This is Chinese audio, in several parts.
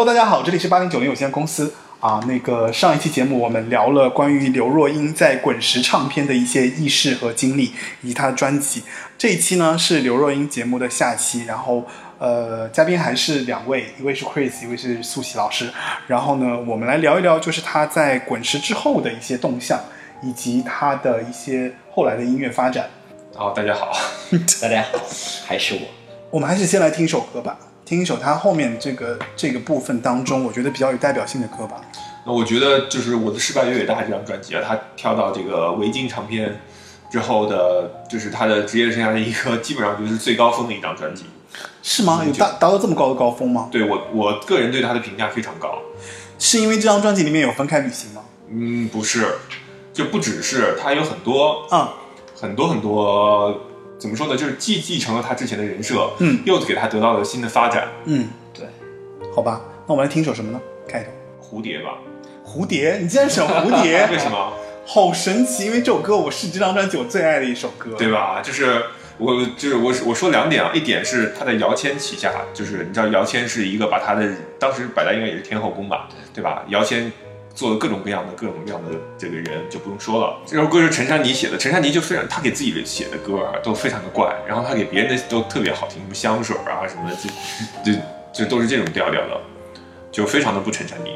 Hello，大家好，这里是八零九零有限公司啊。那个上一期节目我们聊了关于刘若英在滚石唱片的一些轶事和经历，以及她的专辑。这一期呢是刘若英节目的下期，然后呃，嘉宾还是两位，一位是 Chris，一位是素喜老师。然后呢，我们来聊一聊，就是她在滚石之后的一些动向，以及她的一些后来的音乐发展。好，大家好，大家好，还是我。我们还是先来听一首歌吧。听一首他后面这个这个部分当中，我觉得比较有代表性的歌吧。那我觉得就是我的失败越伟大这张专辑啊，他跳到这个维京唱片之后的，就是他的职业生涯的一个基本上就是最高峰的一张专辑。是吗？有达达到这么高的高峰吗？对我我个人对他的评价非常高。是因为这张专辑里面有分开旅行吗？嗯，不是，就不只是，他有很多嗯，很多很多。怎么说呢？就是既继承了他之前的人设，嗯，又给他得到了新的发展，嗯，对，好吧，那我们来听首什么呢？开头，蝴蝶吧。蝴蝶，你竟然选蝴蝶？为什么？好神奇！因为这首歌我是这张专辑我最爱的一首歌，对吧？就是我，就是我，我说两点啊，一点是他在姚谦旗下，就是你知道姚谦是一个把他的当时摆在应该也是天后宫吧，对吧？姚谦。做了各种各样的各种各样的这个人就不用说了。这首歌是陈珊妮写的，陈珊妮就非常，她给自己的写的歌啊都非常的怪，然后她给别人的都特别好听，什么香水啊什么的，就就就都是这种调调的，就非常的不陈珊妮，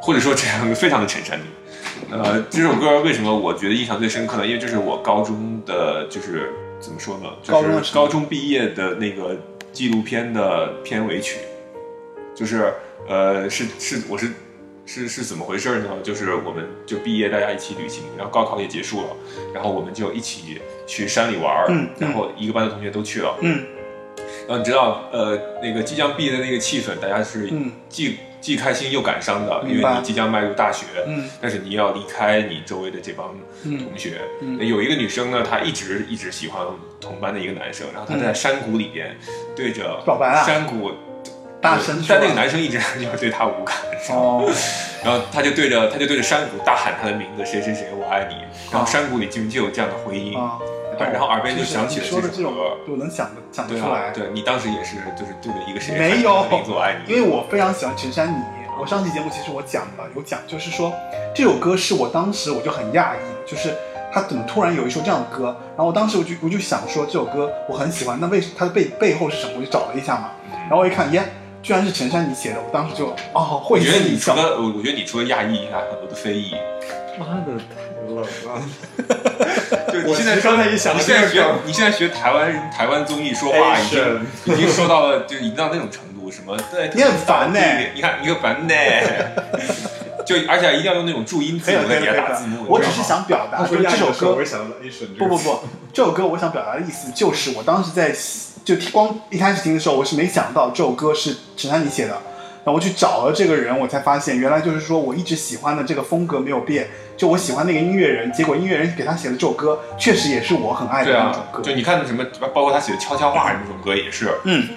或者说这样非常的陈珊妮。呃，这首歌为什么我觉得印象最深刻呢？因为这是我高中的，就是怎么说呢，就是高中毕业的那个纪录片的片尾曲，就是呃是是我是。是是怎么回事呢？就是我们就毕业，大家一起旅行，然后高考也结束了，然后我们就一起去山里玩嗯，然后一个班的同学都去了，嗯，然后你知道，呃，那个即将毕业的那个气氛，大家是既既开心又感伤的，因为你即将迈入大学，嗯，但是你要离开你周围的这帮同学，嗯有一个女生呢，她一直一直喜欢同班的一个男生，然后她在山谷里边对着山谷。大声，但那个男生一直 就是对他无感，哦，然后他就对着他就对着山谷大喊他的名字，谁谁谁，我爱你。然后山谷里就就有这样的回音，然后耳边就响起了这首歌，就能想的想得出来。对你当时也是，就是对着一个谁没有名字我爱你，因为我非常喜欢陈珊妮。我上期节目其实我讲了，有讲，就是说这首歌是我当时我就很讶异，就是他怎么突然有一首这样的歌，然后我当时我就我就想说这首歌我很喜欢，那为它的背背后是什么？我就找了一下嘛，然后我一看，耶。居然是陈珊妮写的，我当时就哦，会觉得你除了我，我觉得你除了亚裔，还有很多的非裔。妈的，太冷了！就你现在刚才一想，你现在学，你现在学台湾台湾综艺说话，已经已经说到了，就已经到那种程度，什么？对，你很烦呢。你看你很烦呢。就而且一定要用那种注音字母在底下打字幕。我只是想表达，说这首歌，不不不，这首歌我想表达的意思就是，我当时在。就光一开始听的时候，我是没想到这首歌是陈珊妮写的，然后我去找了这个人，我才发现原来就是说我一直喜欢的这个风格没有变，就我喜欢那个音乐人，结果音乐人给他写的这首歌，确实也是我很爱的那种歌。就你看什么，包括他写的悄悄话那种歌也是。嗯。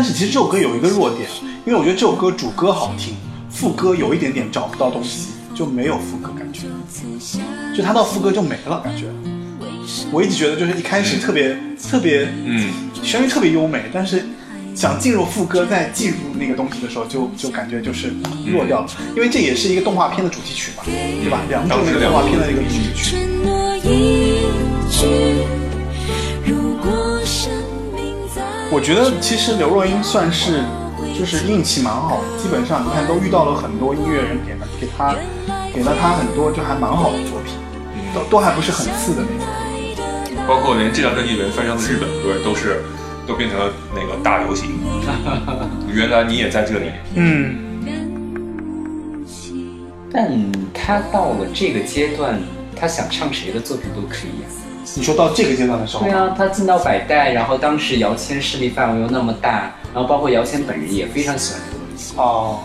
但是其实这首歌有一个弱点，因为我觉得这首歌主歌好听，副歌有一点点找不到东西，就没有副歌感觉，就它到副歌就没了感觉。我一直觉得就是一开始特别特别，嗯，旋律特别优美，但是想进入副歌再进入那个东西的时候，就就感觉就是弱掉了。因为这也是一个动画片的主题曲嘛，对吧？梁祝那个动画片的一个主题曲。我觉得其实刘若英算是就是运气蛮好的，基本上你看都遇到了很多音乐人给了给她给了她很多就还蛮好的作品，都都还不是很次的那种。包括连这张专辑里面翻唱的日本歌都是都变成了那个大流行。原来你也在这里。嗯。但他到了这个阶段，他想唱谁的作品都可以啊。你说到这个阶段的时候，对啊，他进到百代，然后当时姚谦势力范围又那么大，然后包括姚谦本人也非常喜欢这个东西哦。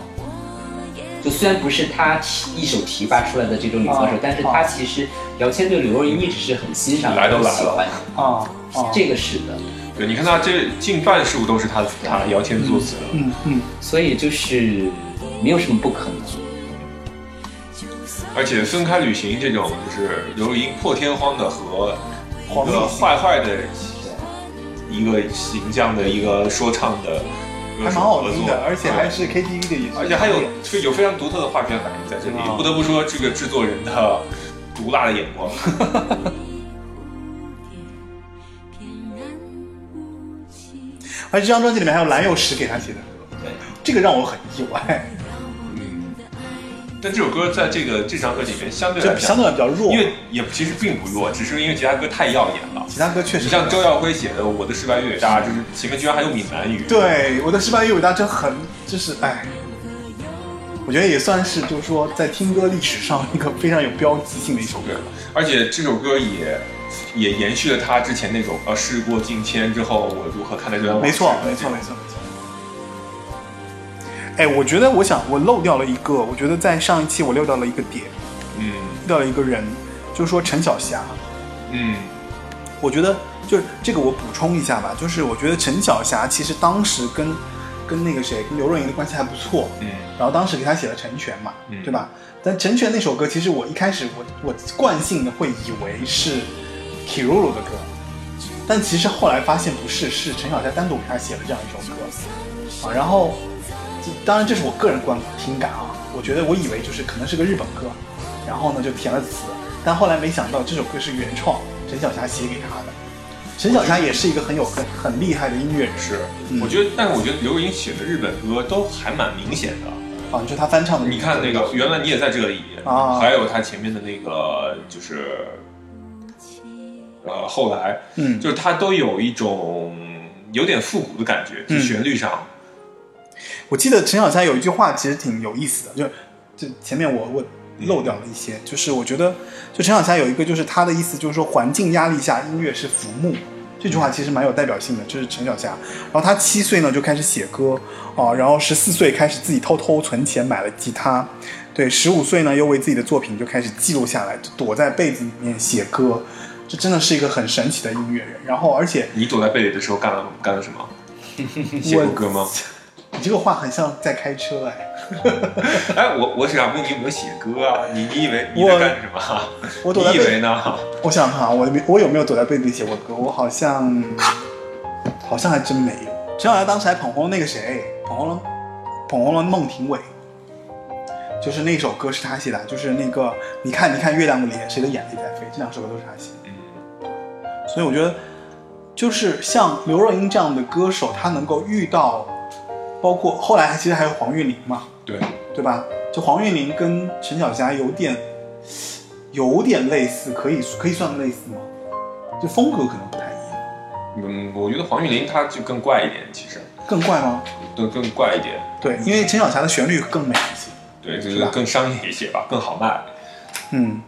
就虽然不是他提一手提拔出来的这种女歌手，啊但是他其实姚谦对刘若英一直是很欣赏、来都来了很喜欢的。啊啊，这个是的，对，你看他这近半数都是他他姚谦作词的。嗯嗯，所以就是没有什么不可能。而且分开旅行这种就是刘若英破天荒的和一个坏坏的一个形象的一个说唱的歌还蛮手合作好听的，，而且还是 KTV 的演出，而且还有非有非常独特的画片反应在这里，啊不得不说这个制作人的毒辣的眼光。而且这张专辑里面还有蓝又时给他写的歌，对，这个让我很意外，嗯，但这首歌在这个这张歌里面相对来就相讲，对比较弱，因为也其实并不弱，只是因为其他歌太耀眼了。其他歌确实你像周耀辉写的《我的失败越伟大》，就是前面居然还有闽南语。对我的失败越伟大，真很就是哎，我觉得也算是就是说在听歌历史上一个非常有标志性的一首歌。，而且这首歌也也延续了他之前那种呃事过境迁之后，我如何看待这段往事。没错，没错，没错。哎，我觉得我想我漏掉了一个，我觉得在上一期我漏掉了一个点，嗯漏掉了一个人，就是说陈小霞。嗯我觉得就是这个我补充一下吧，就是我觉得陈小霞其实当时跟跟那个谁跟刘若英的关系还不错，嗯然后当时给她写了《成全》嘛，嗯对吧？但《成全》那首歌，其实我一开始我我惯性的会以为是 Kiruru 的歌，但其实后来发现不是，是陈小霞单独给她写了这样一首歌啊。然后，这当然这是我个人观听感啊，我觉得我以为就是可能是个日本歌，然后呢就填了词，但后来没想到这首歌是原创，陈小霞写给他的。陈小霞也是一个很有很很厉害的音乐人是，嗯我觉得，但是我觉得刘若英写的日本歌都还蛮明显的。啊，就她翻唱的。你看那个，原来你也在这里啊还有她前面的那个就是，呃，后来嗯，就是他都有一种有点复古的感觉，旋律上。我记得陈小霞有一句话其实挺有意思的，就就前面我我漏掉了一些，就是我觉得就陈小霞有一个就是她的意思就是说环境压力下音乐是浮木，这句话其实蛮有代表性的，这是陈小霞。然后她七岁呢就开始写歌啊，然后十四岁开始自己偷偷存钱买了吉他，对，十五岁呢又为自己的作品就开始记录下来，就躲在被子里面写歌，这真的是一个很神奇的音乐人。然后而且你躲在被里的时候干了干了什么？写过歌吗？你这个话很像在开车哎。哎，我我想问你有没有写歌啊？你你以为你我在干什么啊？我躲在你以为呢？我想想看啊，我没我有没有躲在被子里写过歌？我好像好像还真没有。陈小霞当时还捧红了那个谁，捧红了捧红了孟庭苇，就是那首歌是他写的，就是那个你看你看月亮的脸，谁的眼泪在飞，这两首歌都是他写的。嗯，所以我觉得，就是像刘若英这样的歌手，她能够遇到，包括后来其实还有黄韵玲嘛，对，对吧？就黄韵玲跟陈小霞有点有点类似，可以可以算类似吗？就风格可能不太一样，嗯，我觉得黄韵玲她就更怪一点，其实更怪吗？更更怪一点。对，因为陈小霞的旋律更美一些。对，就是更商业一些吧，更好卖。嗯，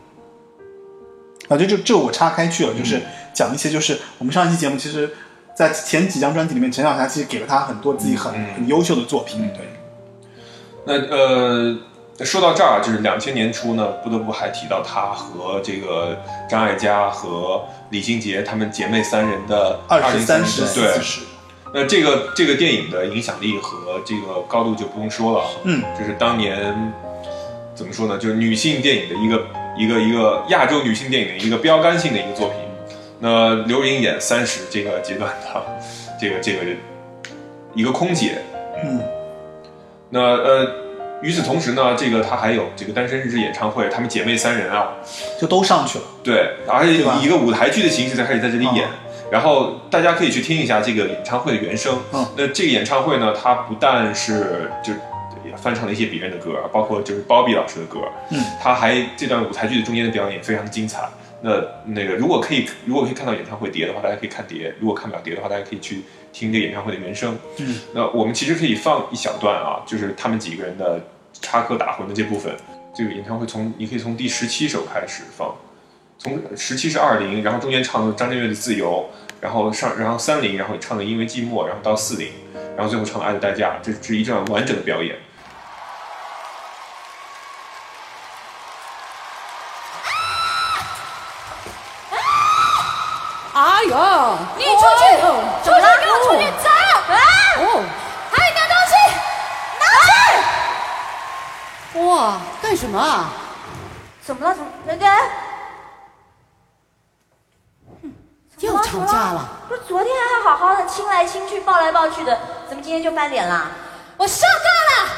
啊，这就这我岔开去了，就是讲一些，就是我们上一期节目，其实，在前几张专辑里面，陈小霞其实给了他很多自己很、嗯。很优秀的作品，嗯。对，那呃，说到这儿，就是两千年初呢，不得不还提到她和这个张艾嘉和李心洁她们姐妹三人的二十三十对。四，十，那这个这个电影的影响力和这个高度就不用说了，嗯，就是当年怎么说呢？就是女性电影的一个一个一个亚洲女性电影的一个标杆性的一个作品。那刘莹演三十这个阶段的这个这个一个空姐，嗯。那呃，与此同时呢，这个她还有这个单身日志演唱会，她们姐妹三人啊，就都上去了，对，而且以一个舞台剧的形式在开始在这里演。哦然后大家可以去听一下这个演唱会的原声。嗯。那这个演唱会呢，它不但是就也翻唱了一些别人的歌，包括就是包比老师的歌，嗯，他还这段舞台剧的中间的表演非常精彩。那那个如果可以，如果可以看到演唱会碟的话，大家可以看碟；如果看不了碟的话，大家可以去听这个演唱会的原声。嗯，那我们其实可以放一小段啊，就是他们几个人的插科打诨的这部分。这个演唱会从你可以从第十七首开始放，从十七是二零，然后中间唱的张震岳的《自由》，然后上然后三零，然后唱的《因为寂寞》，然后到四零，然后最后唱的《爱的代价》，这是一段完整的表演。你出去，出去给我出去走！啊！哦，还有拿东西，拿去！哇，干什么啊？怎么了？怎么？人家又吵架了？不是昨天还好好的亲来亲去、抱来抱去的，怎么今天就翻脸啦？我受够了，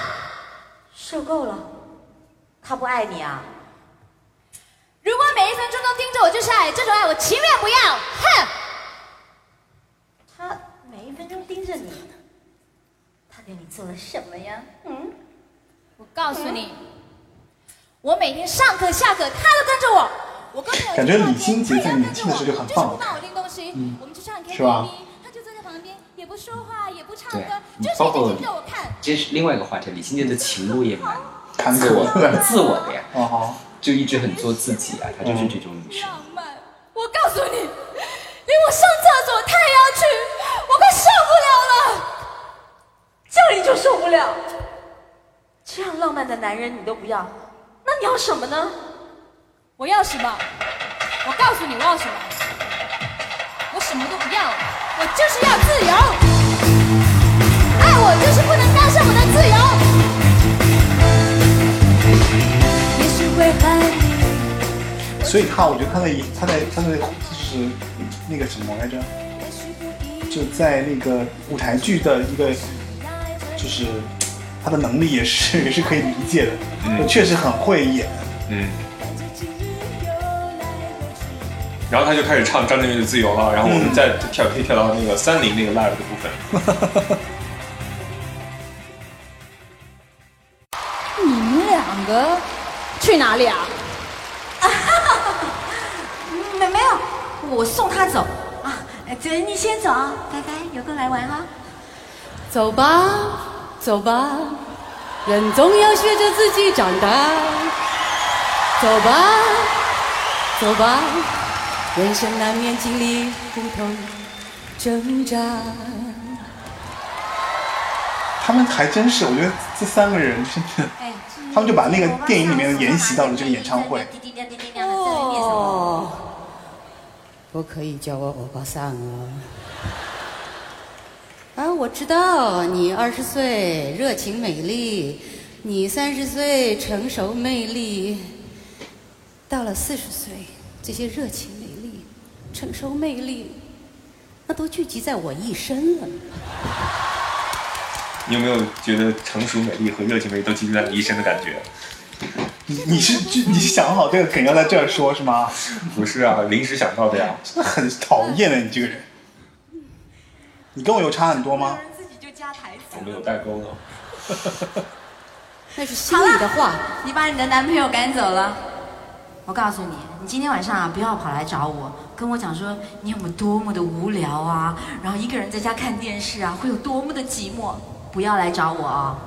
受够了，他不爱你啊？如果每一分钟都盯着我就是爱，这种爱我情愿不要。哼！他每一分钟盯着你，他对你做了什么呀？嗯？我告诉你，我每天上课下课，他都跟着我。我跟朋友感觉李心洁在年轻的时候就很棒就是不帮我拎东西，我们去唱 KTV，他就坐在旁边，也不说话，也不唱歌，就是盯着我看。这是另外一个话题，李心洁的情路也蛮坎自我坷的蛮自我的呀，哦，就一直很做自己啊，她就是这种女生。浪漫，我告诉你，连我上厕所他也要去，我快受不了了。这样你就受不了？这样浪漫的男人你都不要，那你要什么呢？我要什么？我告诉你我要什么？我什么都不要，我就是要自由。爱我就是不能干涉我的自由。也许会恨你。所以他我觉得他在他在他在就是那个什么来着，就在那个舞台剧的一个就是他的能力也是 也是可以理解的，嗯确实很会演。嗯。然后他就开始唱张震岳的《自由》了，然后我们再跳可以跳到那个三零那个 live 的部分。你们两个去哪里啊？没没有，我送他走啊。姐，你先走啊，拜拜，有空来玩哈。走吧，走吧，人总要学着自己长大。走吧，走吧，人生难免经历苦痛挣扎。他们还真是，我觉得这三个人真的，哎，他们就把那个电影里面的沿袭到了这个演唱会。滴滴亮滴滴亮的在那念什么？哦，不可以叫我欧巴桑啊！啊，我知道你二十岁热情美丽，你三十岁成熟魅力，到了四十岁，这些热情美丽、成熟魅力，那都聚集在我一身了。你有没有觉得成熟美丽和热情美丽都集中在你一身的感觉？你你是你是想好这个梗要在这儿说是吗？不是啊，临时想到的呀。真的很讨厌的你这个人。你跟我有差很多吗？自己就加台词我们有代沟呢。那是心里的话。你把你的男朋友赶走了，我告诉你，你今天晚上啊不要跑来找我，跟我讲说你有没有多么的无聊啊，然后一个人在家看电视啊会有多么的寂寞，不要来找我啊。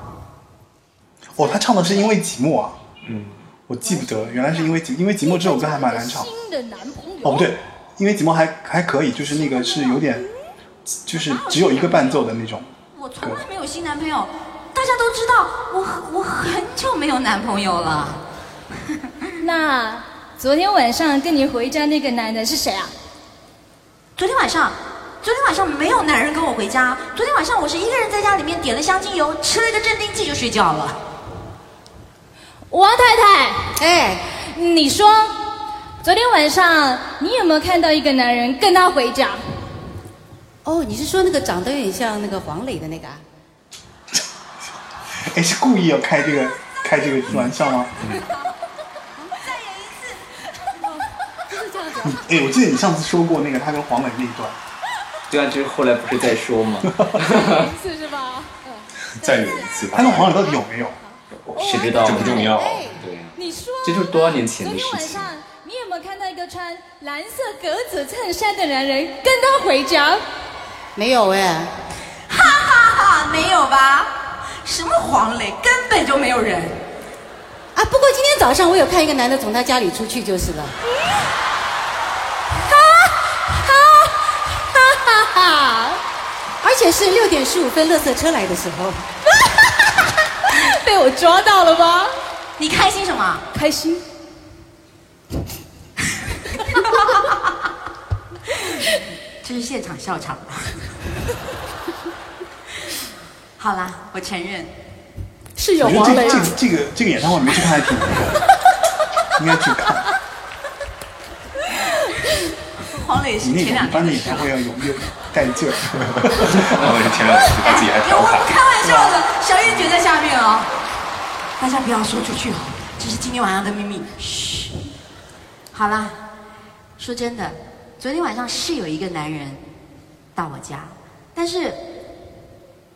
哦，他唱的是因为寂寞啊，嗯，我记不得，原来是因为因为寂寞这首歌还蛮难唱。新的男朋友哦，不对，因为寂寞还还可以，就是那个是有点，就是只有一个伴奏的那种。我从来没有新男朋友，大家都知道我我很久没有男朋友了。那昨天晚上跟你回家那个男的是谁啊？昨天晚上，昨天晚上没有男人跟我回家。昨天晚上我是一个人在家里面点了香精油，吃了一个镇定剂就睡觉了。王太太，哎，你说昨天晚上你有没有看到一个男人跟他回家？哦，你是说那个长得有点像那个黄磊的那个啊？哎，是故意要开这个开这个玩笑吗？就是这样子。哎，我记得你上次说过那个他跟黄磊那一段。对啊，就是后来不是在说吗？一次是吧？再演一次吧他。跟黄磊到底有没有？谁知道？这不重要。对，你说这就是多少年前昨的事情。天晚上你有没有看到一个穿蓝色格子衬衫的男人跟他回家？没有哎，哈哈哈，没有吧？什么黄磊，根本就没有人。啊，不过今天早上我有看一个男的从他家里出去就是了。哈哈哈！而且是六点十五分，垃圾车来的时候。被我抓到了吧？你开心什么？开心。这是现场笑场吧？好啦，我承认，是有我觉得黄磊这这个这个这个演唱会没去看还挺难的，应该去看。黄磊是前两一般的演天的事了。唱会要有有带劲儿。然 后前两次他自己还调侃，我开玩笑的，小燕姐在下面哦，大家不要说出去哦，这是今天晚上的秘密。嘘，好啦，说真的，昨天晚上是有一个男人到我家，但是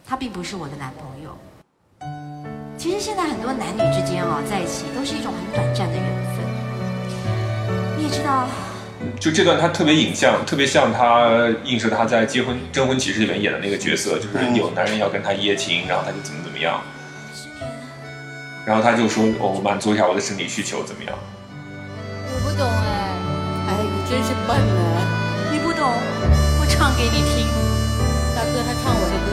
他并不是我的男朋友。其实现在很多男女之间哦，在一起都是一种很短暂的缘分。你也知道，就这段他特别影像，特别像他映射他在结婚征婚启事里面演的那个角色，就是有男人要跟他一夜情，然后他就怎么怎么样，然后他就说哦，我满足一下我的生理需求，怎么样？我不懂哎。哎，你真是笨啊！你不懂，我唱给你听。大哥他唱我的歌，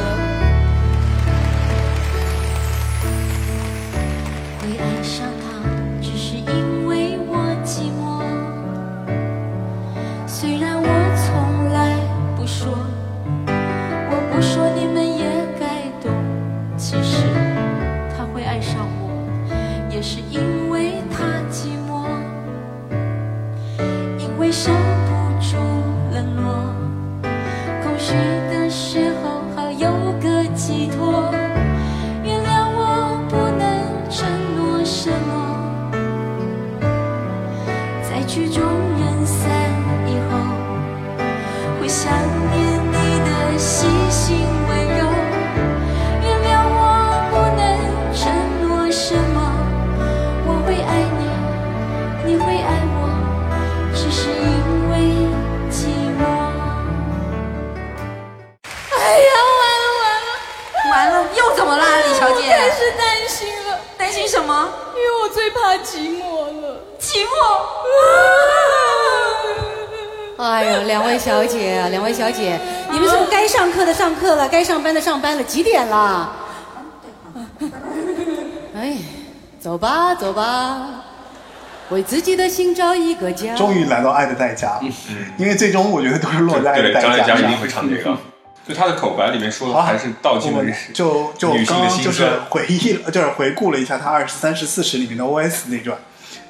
上班了？几点啦？哎，走吧，走吧，为自己的心找一个家。终于来到《爱的代价》，因为最终我觉得都是落在《爱的对，代价》上。张艾嘉一定会唱这个。就他的口白里面说的还是道尽了就就女性的心刚刚就是。回忆了，就是回顾了一下他二十三十四十里面的 OS 那段，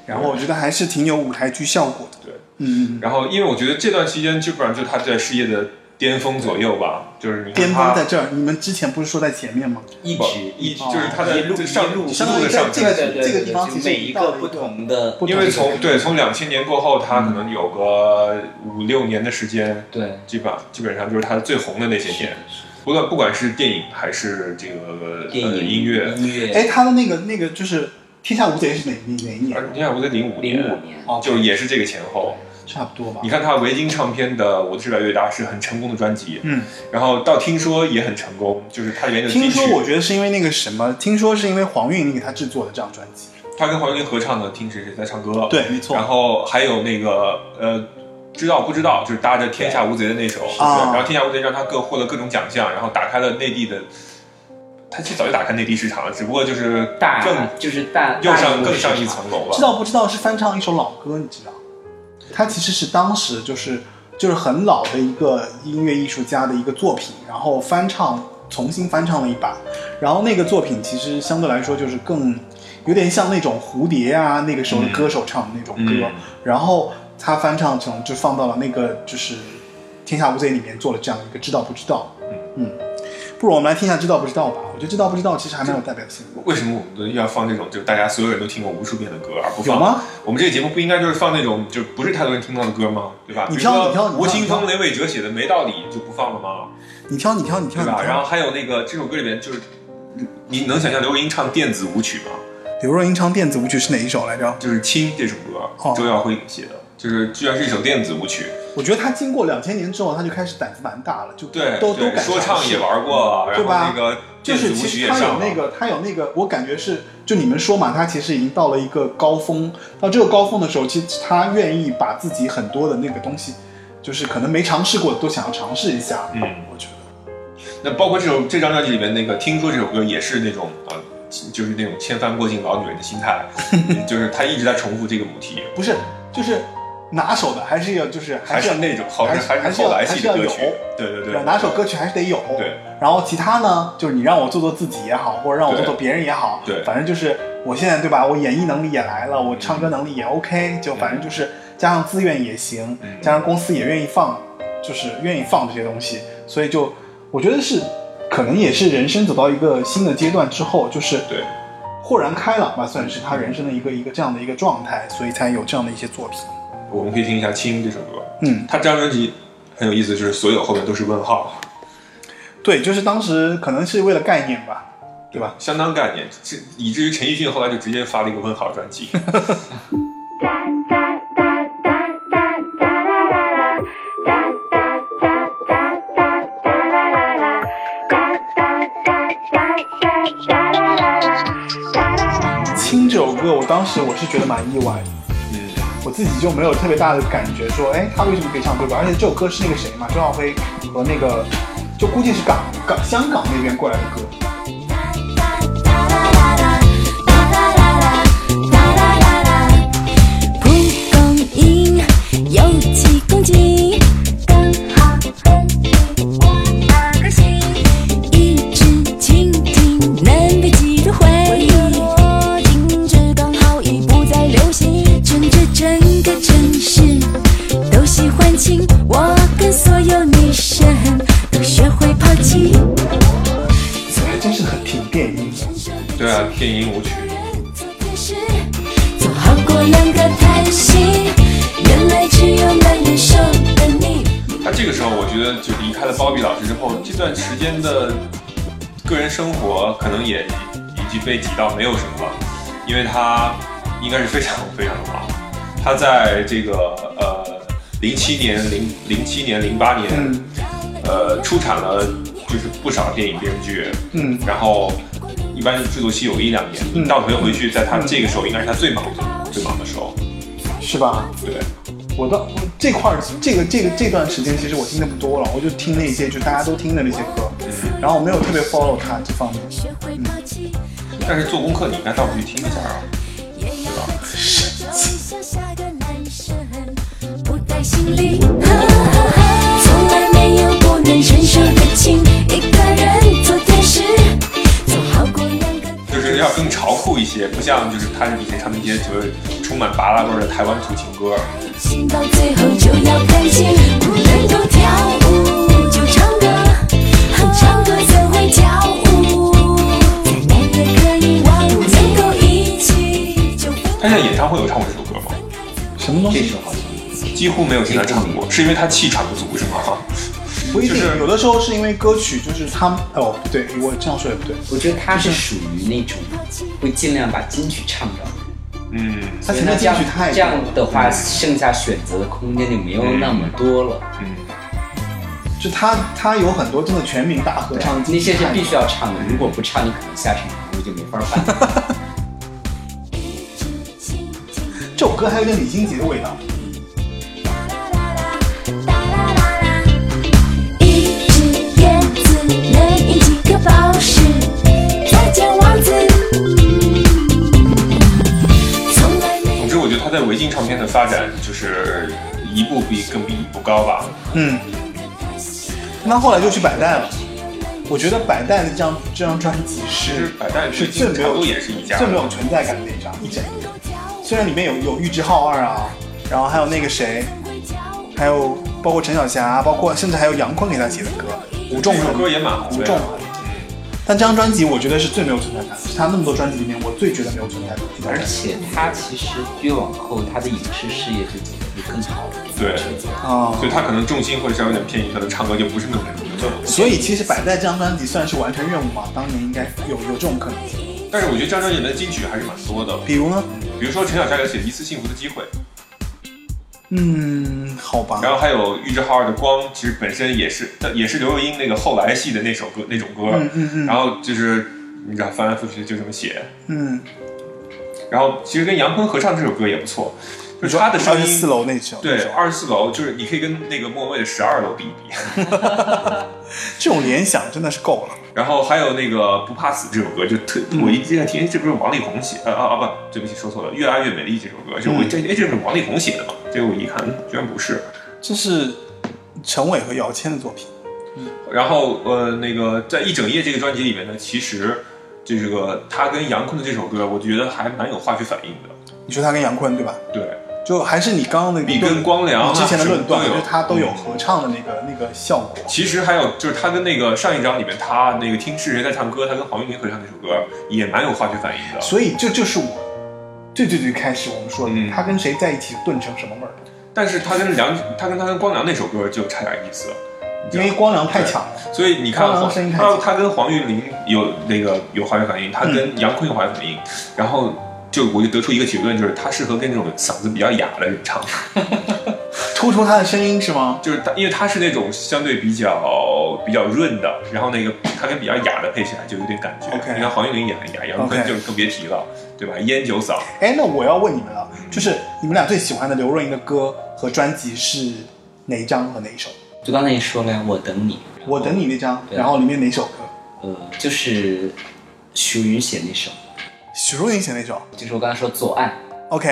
然后我觉得还是挺有舞台剧效果的。对，嗯，然后因为我觉得这段期间基本上就是他在事业的巅峰左右吧，就是你巅峰在这儿，你们之前不是说在前面吗？一直一直就是他的一路上路一相当于路的上这个这个地方其实每一个不同的因为从对从两千年过后，他可能有个五六年的时间，对。基本基本上就是他最红的那些年，不论不管是电影还是这个呃电影音乐，音乐。哎，他的那个那个就是《天下无贼》是哪哪哪一年？而？你看我在零五零五年。哦，就也是这个前后。差不多吧你。看他维京唱片的《我的事越来越大》是很成功的专辑，嗯，然后到听说也很成功，就是他里面的听，说我觉得是因为那个什么，听说是因为黄韵玲给他制作的这张专辑。他跟黄韵玲合唱的《听谁谁在唱歌》，对，没错。然后还有那个呃，知道不知道，就是搭着《天下无贼》的那首，啊然后《天下无贼》让他各获得各种奖项，然后打开了内地的，他其实早就打开内地市场了，只不过就是大更就是大又上更上一层楼了。知道不知道是翻唱一首老歌，你知道？他其实是当时就是就是很老的一个音乐艺术家的一个作品，然后翻唱重新翻唱了一版，然后那个作品其实相对来说就是更有点像那种蝴蝶啊那个时候的歌手唱的那种歌，嗯。然后他翻唱成就放到了那个就是《天下无贼》里面做了这样一个知道不知道，嗯，不如我们来听一下知道不知道吧？我觉得知道不知道其实还蛮有代表性的。为什么我们要放这种就是大家所有人都听过无数遍的歌，而不放？有吗？我们这个节目不应该就是放那种就不是太多人听到的歌吗？对吧？你挑你挑你挑吴青峰、雷伟哲写的《没道理》就不放了吗？你挑，你挑，你挑，对吧？然后还有那个这首歌里面就是，你能想象刘若英唱电子舞曲吗？刘若英唱电子舞曲是哪一首来着？就是《亲》这首歌哦，周耀辉写的，就是居然是一首电子舞曲。我觉得他经过两千年之后，他就开始胆子蛮大了，就对，都都敢说唱也玩过，然后对吧那个就是其实他有。那个，他有那个，我感觉是，就你们说嘛，他其实已经到了一个高峰。到这个高峰的时候，其实他愿意把自己很多的那个东西，就是可能没尝试过，都想要尝试一下。嗯，我觉得那包括这首这张专辑里面那个《听说》这首歌也是那种啊、就是那种千帆过尽老女人的心态，就是他一直在重复这个母 题。不是，就是拿手的，还是要就是还是要那种还是还是还是要有对对对，拿手歌曲还是得有。对。然后其他呢，就是你让我做做自己也好，或者让我做做别人也好，对反正就是我现在对吧？我演绎能力也来了，我唱歌能力也 OK，就反正就是加上资源也行，嗯加上公司也愿意放，就是愿意放这些东西，所以就我觉得是可能也是人生走到一个新的阶段之后，就是对豁然开朗吧，算是他人生的一个一个这样的一个状态，所以才有这样的一些作品。我们可以听一下《青》这首歌。嗯，他这张专辑很有意思，就是所有后面都是问号，对，就是当时可能是为了概念吧，对吧？相当概念，这以至于陈奕迅后来就直接发了一个问号专辑。《青》这首歌，我当时我是觉得蛮意外的，嗯，我自己就没有特别大的感觉，说，哎，他为什么可以唱对吧？而且这首歌是那个谁嘛，周耀辉和那个，就估计是港港香港那边过来的歌。蒲公英有生活可能也已经被挤到没有什么了，因为他应该是非常非常的忙。他在这个呃零七年、零零七年、零八年，嗯呃出产了就是不少电影电视剧，嗯，然后一般制作期有一两年。嗯倒回回去，在他这个时候应该是他最忙的最忙的时候。是吧？对，我到这块儿，这个这个这段时间，其实我听的不多了，我就听那些就大家都听的那些歌，然后我没有特别 follow 他这方面。学会抛弃，但是做功课你应该倒回去听一下啊。也要像下个男生不带行李。从来没有不能承受的情，一个人做天使，做好过两个。就是要更潮酷一些，不像就是他以前唱那些就是充满拔拉味儿的台湾土情歌。心到最后就要不能够跳舞就唱歌，唱歌他现在演唱会有唱过这首歌吗？什么东西？这首好像几乎没有听他唱过，是因为他气喘不足是吗？不一定就是，有的时候是因为歌曲就是他哦，不对，我这样说也不对，我觉得他是属于那种会尽量把金曲唱着，嗯他前面这样金曲太多这样的话，剩下选择的空间就没有那么多了。嗯，就他他有很多真的全民大合唱，那些是必须要唱的，如果不唱，你可能下场服务就没法办。这首歌还有点李心洁的味道。一只叶子能引几颗宝石，再见王子。从来没总之我觉得他在维京唱片的发展就是一步比更比一步高吧。嗯，那后来就去百代了。我觉得百代的这张这张专辑是百代是最最没有也是一家最没有存在感的一张一整个。虽然里面有有玉置浩二啊，然后还有那个谁，还有包括陈小霞，包括甚至还有杨坤给他写的歌，吴仲恒这首歌也蛮红的呀吴仲。但这张专辑我觉得是最没有存在感的，是他那么多专辑里面我最觉得没有存在感的而。且他其实越往后，他的影视事业就走得更好了。对，啊、所以他可能重心会稍微有点偏移，可能唱歌就不是那么就。所以其实摆在这张专辑算是完成任务嘛，当年应该有有这种可能性。但是我觉得张张演的金曲还是蛮多的，比如呢？比如说陈小霞给他写《一次幸福的机会》，嗯，好吧。然后还有玉置浩二的《光》，其实本身也是也是刘若英那个后来系的那首歌那种歌，嗯嗯嗯。然后就是你知道翻来覆去就这么写，嗯，然后其实跟杨坤合唱这首歌也不错，就是他的声音二十四楼那首，对，二十四楼就是你可以跟那个莫文蔚的十二楼比一比，这种联想真的是够了。然后还有那个不怕死这首歌，就特我一进来听，哎，这不是王力宏写？呃啊啊不，对不起说错了，越爱越美丽这首歌，就我这哎这是王力宏写的嘛？结果我一看，嗯，居然不是。这是陈伟和姚谦的作品。嗯然后呃，那个在一整夜这个专辑里面呢，其实这个他跟杨坤的这首歌，我觉得还蛮有化学反应的。你说他跟杨坤对吧？对，就还是你刚刚那个比跟光良啊之前的论断，就是他都有合唱的那个那个效果。其实还有就是他跟那个上一张里面，他那个听是谁在唱歌，他跟黄韵玲合唱那首歌也蛮有化学反应的。所以这就是我最最最开始我们说的，嗯他跟谁在一起炖成什么味儿？但是他跟梁，他跟他跟光良那首歌就差点意思因为光良太强了。所以你看他他跟黄韵玲有那个有化学反应，他跟杨坤有化学反应，然后就我就得出一个结论，就是他适合跟这种嗓子比较哑的人唱，突出他的声音是吗？就是他因为他是那种相对比较比较润的，然后那个他跟比较哑的配起来就有点感觉。OK 你看黄韵玲也很哑，杨坤就更别提了，对吧？烟酒嗓。哎，那我要问你们了，就是你们俩最喜欢的刘若英的歌和专辑是哪一张和哪一首？就刚才也说了呀，我等你。我等你那张，然后里面哪首歌？呃，就是许茹芸写那首，许茹芸写那首。就是我刚才说左岸，OK，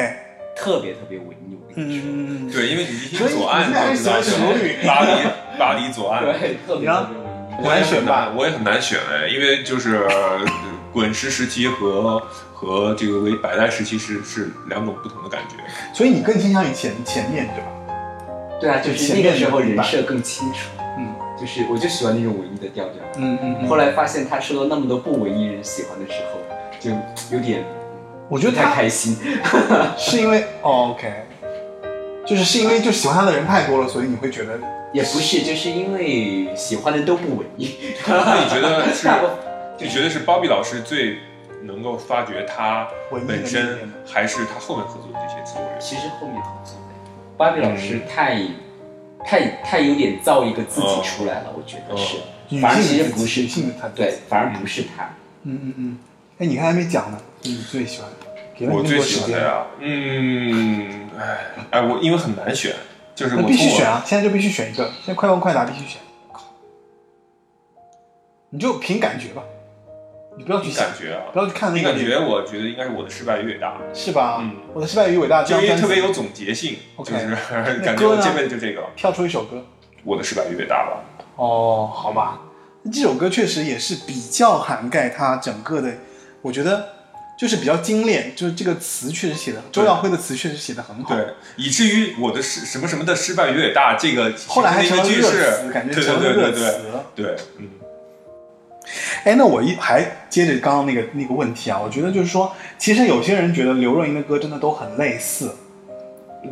特别特别文艺，我跟你说。嗯，对，因为你一听左岸就知道喜欢许茹芸巴黎巴黎左岸。对，特别特别文艺。很难选吧？我也很难选哎，因为就是呃滚石时期和和这个为百代时期是是两种不同的感觉。所以你更倾向于前前面对吧？对啊，就是前那个时候人设更清楚，嗯就是我就喜欢那种文艺的调调。嗯嗯嗯。后来发现他受到那么多不文艺人喜欢的时候，就有点我觉得太开心。是因为哦 OK，就是是因为就喜欢他的人太多了，所以你会觉得也不是，就是因为喜欢的都不文艺。那你觉得是？你觉得是包比老师最能够发掘他本身，还是他后面合作的这些制作人？其实后面合作的，芭比老师太、太太有点造一个自己出来了，我觉得是。女反而其实不是他对，反而不是他。嗯嗯嗯。哎，你看还没讲呢，你最喜欢的？给了我最喜欢的呀，嗯，哎哎，我因为很难选，就是我那必须选啊！现在就必须选一个，现在快问快答必须选。你就凭感觉吧，你不要去想感觉啊，不要去看那个凭感觉，我觉得应该是我的失败越大，是吧？嗯我的失败越伟大，因为特别有总结性，OK 就是 感觉歌呢我这辈子就这个，跳出一首歌。我的失败越大吧。哦，好吧，这首歌确实也是比较涵盖它整个的，我觉得就是比较精炼，就是这个词确实写的，周耀辉的词确实写的很好。对，以至于我的失什么什么的失败越大，这个后来还成了热词，，感觉对成了热对对对对词。对，嗯，哎，那我一还接着刚刚那个那个问题啊，我觉得就是说，其实有些人觉得刘若英的歌真的都很类似，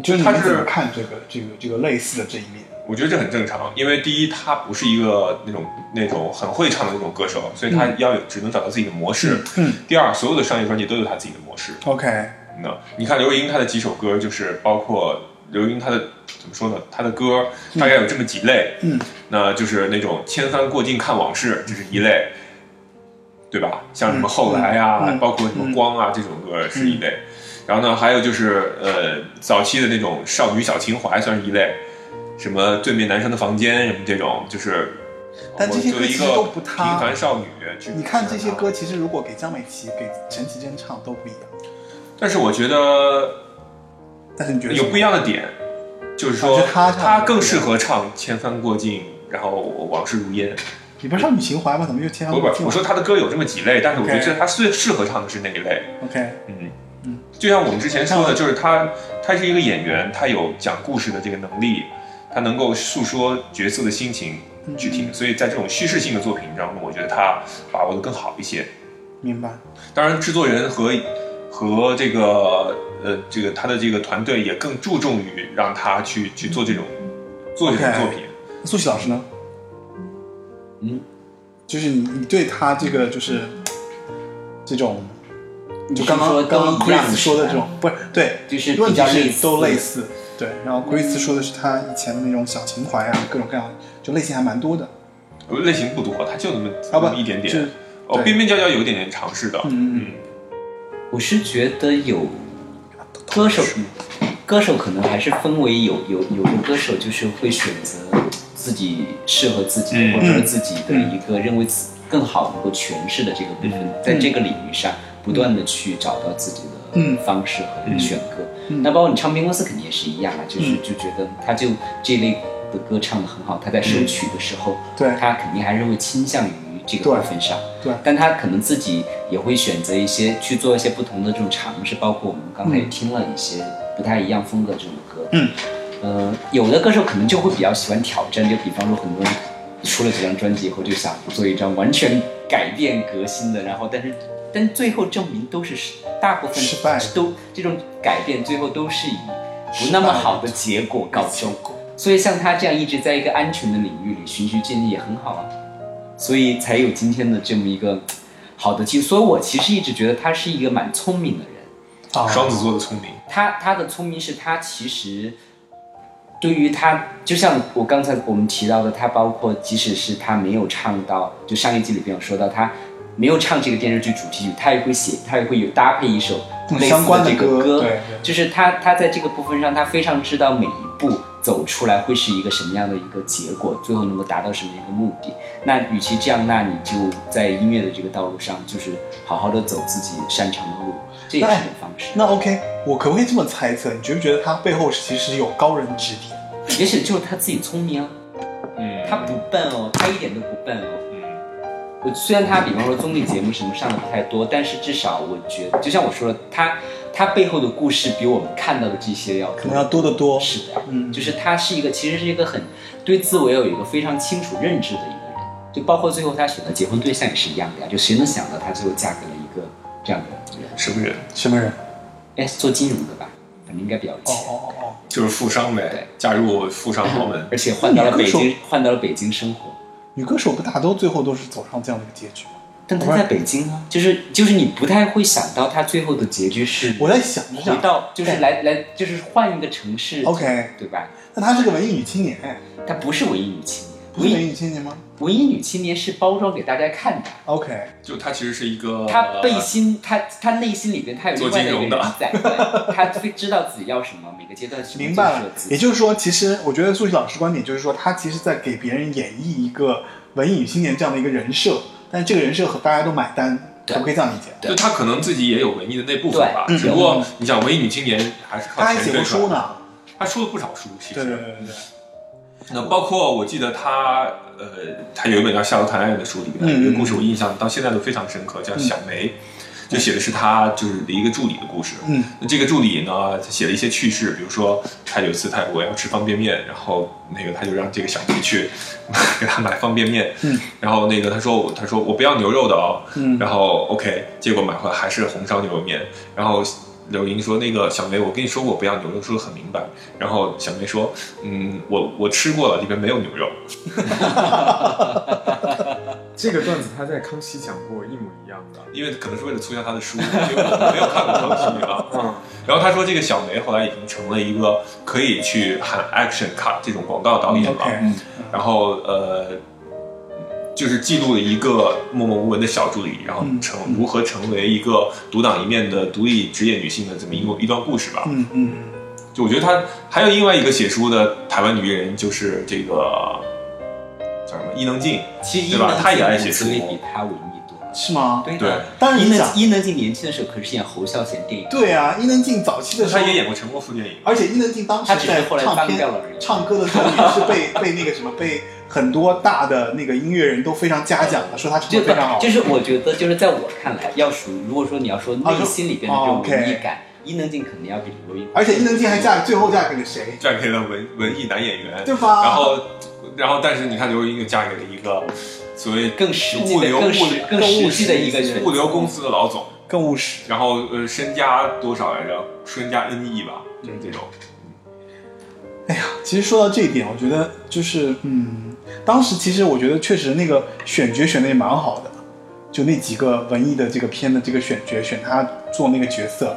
就是你们怎么看这个这个这个类似的这一面？我觉得这很正常，因为第一，他不是一个那种那种很会唱的那种歌手，所以他要有只能找到自己的模式。嗯第二，所有的商业专辑都有他自己的模式。，OK，那你看刘若英她的几首歌，就是包括刘若英她的怎么说呢？她的歌大概有这么几类，嗯，那就是那种千帆过尽看往事，这是一类，对吧？像什么后来啊，嗯嗯包括什么光啊、这种歌是一类。然后呢，还有就是呃早期的那种少女小情怀算是一类，什么对面男生的房间什么这种，就是。但这些歌其实都不塌平凡少女，你看这些歌，其实如果给江美琪、给陈绮贞唱都不一样，但是我觉得但是你觉得有不一样的点，就是说我觉得他他更适合唱《千帆过尽》，然后往事如烟。你不是少女情怀吗？怎么又千不不帆过，尽了？我说她的歌有这么几类，但是我觉得她最适合唱的是那一类。OK，嗯嗯就像我们之前说的，就是她她是一个演员，她有讲故事的这个能力，他能够诉说角色的心情去听，所以在这种叙事性的作品当中，我觉得他把握的更好一些。明白。当然，制作人和和这个呃这个他的这个团队也更注重于让他去去做这种做这种作品。那苏西老师呢？嗯，就是你你对他这个就是这种，就刚刚刚刚 Chris 说的这种，不是对，就是比问题是较都类似，对。然后 Grace 说的是他以前的那种小情怀啊，各种各样，就类型还蛮多的。呃类型不多，他就那么啊不那么一点点。就是哦，边边角角有一点点尝试的。嗯嗯我是觉得有歌手，歌手可能还是分为有有有的歌手就是会选择自己适合自己的，嗯或者说自己的一个认为自更好能够诠释的这个部分，在这个领域上不断的去找到自己的嗯方式和选歌。嗯。那包括你唱片公司肯定也是一样啊，就是嗯。就觉得他就这类的歌唱的很好，他在收曲的时候，对。他肯定还是会倾向于这个部分上。对。但他可能自己也会选择一些去做一些不同的这种尝试，包括我们刚才也听了一些不太一样风格这种歌。嗯，呃，有的歌手可能就会比较喜欢挑战，就比方说很多人出了几张专辑以后就想做一张完全改变革新的，然后但是但最后证明都是大部分失败都这种改变最后都是以不那么好的结果告终。所以像他这样一直在一个安全的领域里循序渐进也很好啊，所以才有今天的这么一个好的技术。所以我其实一直觉得他是一个蛮聪明的人。啊，双子座的聪明，他他的聪明是他其实对于他，就像我刚才我们提到的，他包括即使是他没有唱到，就上一季里边有说到他没有唱这个电视剧主题曲，他也会写，他也会有搭配一首类似相关的这个歌对对就是他他在这个部分上，他非常知道每一步走出来会是一个什么样的一个结果，最后能够达到什么一个目的。那与其这样，那你就在音乐的这个道路上，就是好好的走自己擅长的路，这也是一种方式。那 OK，我可不可以这么猜测？你觉不觉得他背后其实有高人指点？也许就是他自己聪明啊，嗯，他不笨哦，他一点都不笨哦。嗯，我虽然他比方说综艺节目什么上的不太多，但是至少我觉得，就像我说的，他他背后的故事比我们看到的这些要可能要多得多。是的，嗯就是他是一个其实是一个很对自我有一个非常清楚认知的一个人，就包括最后他选择结婚对象也是一样的呀，就谁能想到他最后嫁给了一个这样的人？什么人？什么人？哎，做金融的吧，反正应该比较有哦钱。哦哦哦，就是富商对呗，嫁入富商豪门。而且换到了北京，换到了北京生活。女歌手不大都最后都是走上这样的一个结局吗？但她在北京啊，就是就是你不太会想到她最后的结局是我在想，一想回到就是来来就是换一个城市 OK 对吧？那她是个文艺女青年，哎，她不是文艺女青年，文艺艺女青年吗文艺女青年是包装给大家看的。？OK，就她其实是一个，她背心，她她内心里边她有另外的一个做金融的人在，她会知道自己要什么，每个阶段是明白了。也就是说，其实我觉得素汐老师观点就是说，她其实在给别人演绎一个文艺女青年这样的一个人设，但这个人设和大家都买单，我可不可以这样理解？就他可能自己也有文艺的那部分吧，对只不过你想文艺女青年还是靠他还写过书呢。他出了不少书，其实。对对对对对。那包括我记得他，呃，他有一本叫《夏洛谈恋爱》的书里面，一个故事我印象到现在都非常深刻，叫小梅，就写的是他就是的一个助理的故事。嗯，那这个助理呢，他写了一些趣事，比如说他有一次他我要吃方便面，然后那个他就让这个小梅去给他买方便面，嗯，然后那个他说我他说我不要牛肉的哦，嗯。然后 OK，结果买回来还是红烧牛肉面，然后。柳莹说：“那个小梅，我跟你说过不要牛肉，说的很明白。”然后小梅说：“嗯，我我吃过了，里边没有牛肉。”这个段子他在康熙讲过一模一样的。因为可能是为了促销他的书，没有看过康熙啊。嗯，然后他说，这个小梅后来已经成了一个可以去喊 action cut 这种广告导演了。然后呃，就是记录了一个默默无闻的小助理，然后成如何成为一个独当一面的独立职业女性的这么一个一段故事吧。嗯嗯就我觉得他还有另外一个写书的台湾女艺人，就是这个叫什么伊能静，其实伊对吧她也爱写静书比她文艺多了。是吗？对对的，伊能当然伊能静年轻的时候可是演侯孝贤电影，对啊，伊能静早期的时候她也演过陈国富电影。而且伊能静当时她只是在后来翻唱片掉了唱歌的时候也是被 被那个什么被很多大的那个音乐人都非常嘉奖的，说他唱就的非常好。就是我觉得就是在我看来，要属于如果说你要说啊内心里边的这哦种文艺感，伊能静肯定要比刘若英，而且伊能静还嫁最后嫁给了谁？嫁给了文文艺男演员，对吧然后，然后，但是你看刘若英又嫁给了一个所谓更实际的、物流更实、更实际的一个更务实选择物流公司的老总，更务实。然后呃身家多少来着？身家 N 亿吧，就是这种。哎呀，其实说到这一点，我觉得就是嗯，当时其实我觉得确实那个选角选的也蛮好的，就那几个文艺的这个片的这个选角，选他做那个角色，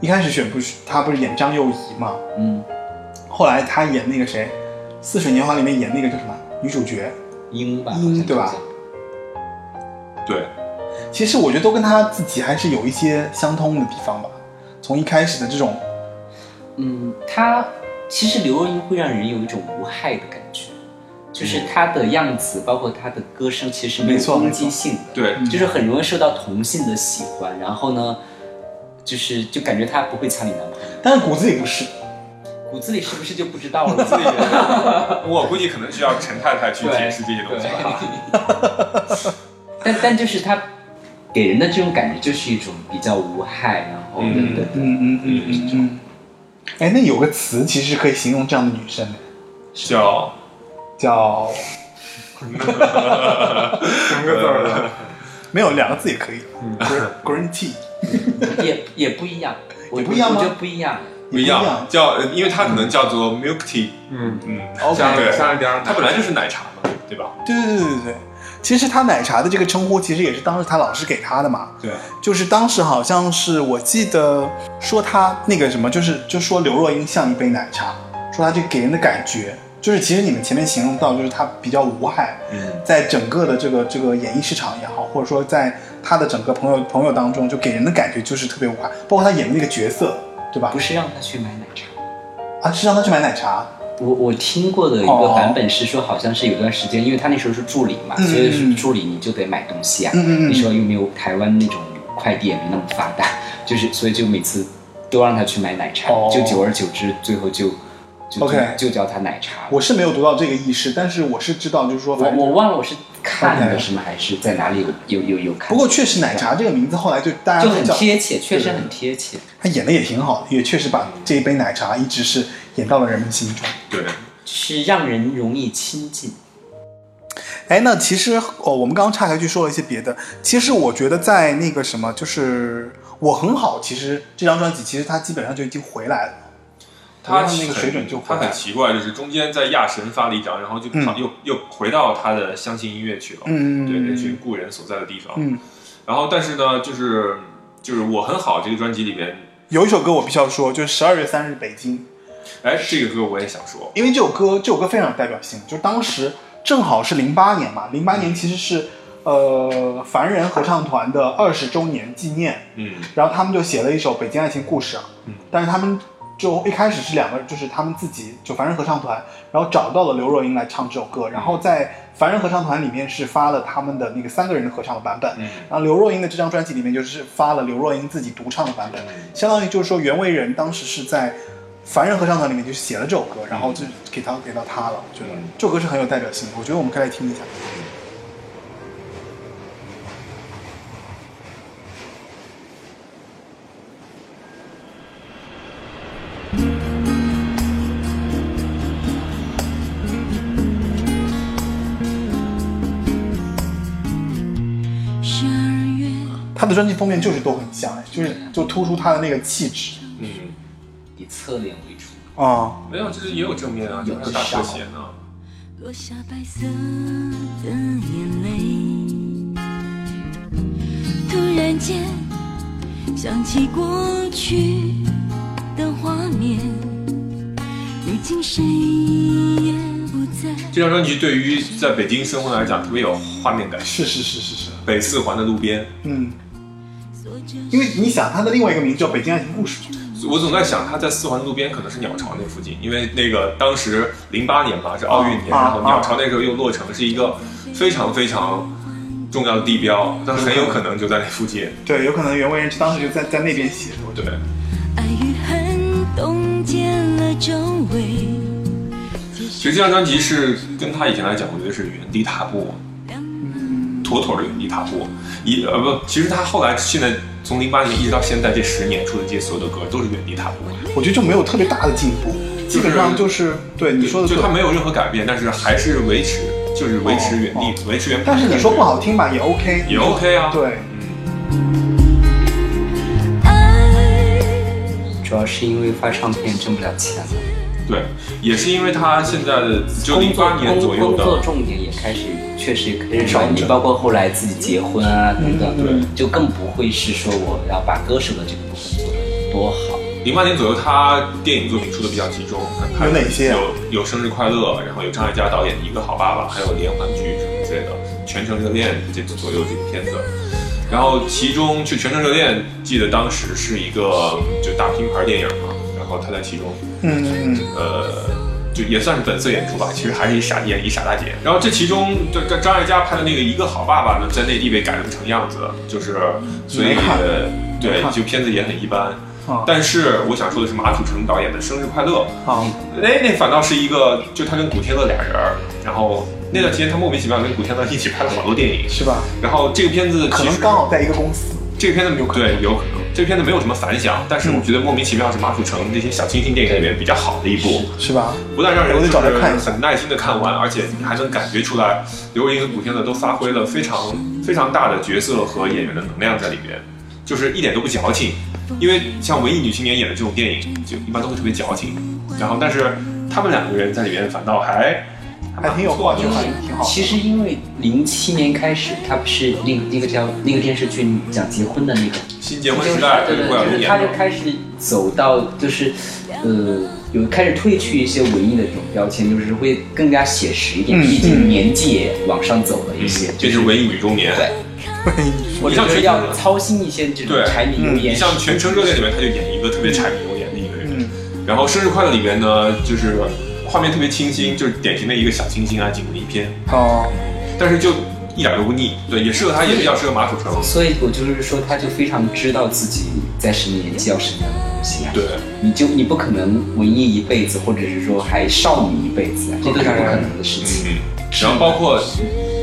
一开始选不是他不是演张幼仪嘛，嗯，后来他演那个谁，《似水年华》里面演那个叫什么女主角，英吧，英对吧？对，其实我觉得都跟他自己还是有一些相通的地方吧。从一开始的这种，嗯，他其实刘若英会让人有一种无害的感觉，就是她的样子，包括她的歌声，其实没有攻击性的，对，就是很容易受到同性的喜欢。然后呢，就是就感觉他不会抢你男朋友，但是骨子里不是。骨子里是不是就不知道了？我估计可能需要陈太太去解释这些东西吧。但但就是他给人的这种感觉就是一种比较无害，然后嗯等等。嗯嗯嗯嗯嗯。哎，那有个词其实可以形容这样的女生的，叫叫 三个字儿的，没有两个字也可以。嗯，green green tea 也也不一样，也不一样吗我觉得不一样。不一样，叫呃因为它可能叫做 milk tea，嗯，嗯，OK。加对加了点它本来就是奶茶嘛，对吧？对对对对。对，其实他奶茶的这个称呼，其实也是当时他老师给他的嘛。对，就是当时好像是我记得说他那个什么，就是就说刘若英像一杯奶茶，说他这给人的感觉，就是其实你们前面形容到，就是他比较无害，嗯，在整个的这个这个演艺市场也好，或者说在他的整个朋友朋友当中，就给人的感觉就是特别无害，包括他演的那个角色，对吧不？是让他去买奶茶。啊，是让他去买奶茶，我我听过的一哦个版本是说，好像是有段时间，因为他那时候是助理嘛，嗯所以是助理你就得买东西啊。嗯嗯嗯那时候又没有台湾那种快递也没那么发达，就是所以就每次都让他去买奶茶，哦就久而久之，最后就就 OK 就就叫他奶茶。我是没有读到这个意识，但是我是知道，就是说，我我忘了我是看的什么还是在哪里有有有有看。不过确实奶茶这个名字后来就大家就很，贴切，确实很贴切。他演的也挺好的，也确实把这一杯奶茶一直是演到了人们心中。对，是让人容易亲近。哎，那其实哦，我们刚刚岔开去说了一些别的。其实我觉得在那个什么，就是我很好。其实这张专辑其实它基本上就已经回来了，他我觉得那个水准就他。很奇怪，就是中间在亚神发了一张，然后就又又回到他的相信音乐去了，嗯对那群故人所在的地方。嗯，然后但是呢，就是就是我很好这个专辑里边，有一首歌我必须要说，就是十二月三日北京，哎，这个歌我也想说，因为这首歌这首歌非常有代表性，就当时正好是零八年嘛，零八年其实是呃凡人合唱团的二十周年纪念，嗯然后他们就写了一首《北京爱情故事》啊，嗯但是他们就一开始是两个，就是他们自己就凡人合唱团，然后找到了刘若英来唱这首歌，然后在凡人合唱团里面是发了他们的那个三个人的合唱的版本，嗯。然后刘若英的这张专辑里面就是发了刘若英自己独唱的版本，相当于就是说袁惟仁当时是在凡人合唱团里面就写了这首歌，然后就给到给到他了，我觉得嗯。这首歌是很有代表性的，我觉得我们可以来听一下。他的专辑封面就是都很像，哎就是就突出他的那个气质嗯，以侧脸为主。啊、没有，就是也有正面啊，有有大特写呢。落下白色的眼泪，突然间想起过去的画面，如今谁也不在。这张专辑对于在北京生活来讲特别有画面感，是是是是是，北四环的路边，嗯，因为你想他的另外一个名字叫《北京爱情故事》，我总在想他在四环路边可能是鸟巢那附近，因为那个当时零八年吧是奥运年，啊然后鸟巢那时候又落成，是一个非常非常重要的地标，但很有可能就在那附近。对，有可能袁惟仁当时就在在那边写的，我觉对得。，爱与恨冻结了周围。其实这张专辑是跟他以前来讲，我觉得是原地踏步，妥妥的原地踏步。一呃不，其实他后来现在从零八年一直到现在这十年出的这些所有的歌都是原地踏步，我觉得就没有特别大的进步，基本上就是对你说的就他没有任何改变，但是还是维持，就是维持原地，维持原。但是你说不好听吧，也 OK，也 OK 啊，对，主要是因为发唱片挣不了钱了，对，也是因为他现在的就零八年左右的工作的，重点也开始确实也开始转移，包括后来自己结婚啊等等，嗯嗯就更不会是说我要把歌手的这个部分做得多好。零八年左右他电影作品出的比较集中，有哪些啊有有生日快乐，然后有张艾嘉导演的一个好爸爸，还有连环剧什么之类的，全程热恋这左右这个片子。然后其中就《全程热恋》，记得当时是一个就大拼盘电影嘛，然后他在其中嗯嗯呃，就也算是本色演出吧，其实还是一傻演一傻大姐。然后这其中，这这张艾嘉拍的那个《一个好爸爸》呢，在内地被改成成样子，就是所以对，看就片子也很一般。啊但是我想说的是，马楚成导演的《生日快乐》，好，哎，那反倒是一个，就他跟古天乐俩人儿，然后那段时间他莫名其妙跟古天乐一起拍了好多电影，是吧？然后这个片子可能刚好在一个公司。这个片子有可能对有可能，这片子没有什么反响，但是我觉得莫名其妙是马楚成这些小清新电影里面比较好的一部，是吧？不但让人就是很耐心的看完，而且你还能感觉出来刘若英和古天乐都发挥了非常非常大的角色和演员的能量在里面，就是一点都不矫情。因为像文艺女青年演的这种电影，就一般都会特别矫情，然后但是他们两个人在里面反倒还还挺有挺好。其实因为零七年开始，他不是那个那个叫那个电视剧讲结婚的那个新结婚时代对对，就是他就开始走到就是，呃，有开始褪去一些文艺的这种标签，就是会更加写实一点，嗯毕竟年纪也往上走了一些，这就是文艺女中年。对，或者你像全是要操心一些这种柴米油盐。你像《全城热恋》里面，他就演一个特别柴米油盐的一个人。嗯，然后《生日快乐》里面呢，就是画面特别清新，就是典型的一个小清新安静的一片，哦，但是就一点都不腻。对，也适合他，也比较适合马楚成。所以我就是说，他就非常知道自己在什么年纪要什么样的东西啊。对，你就你不可能文艺一辈子，或者是说还少女一辈子啊，这都是不可能的事情。嗯，然后包括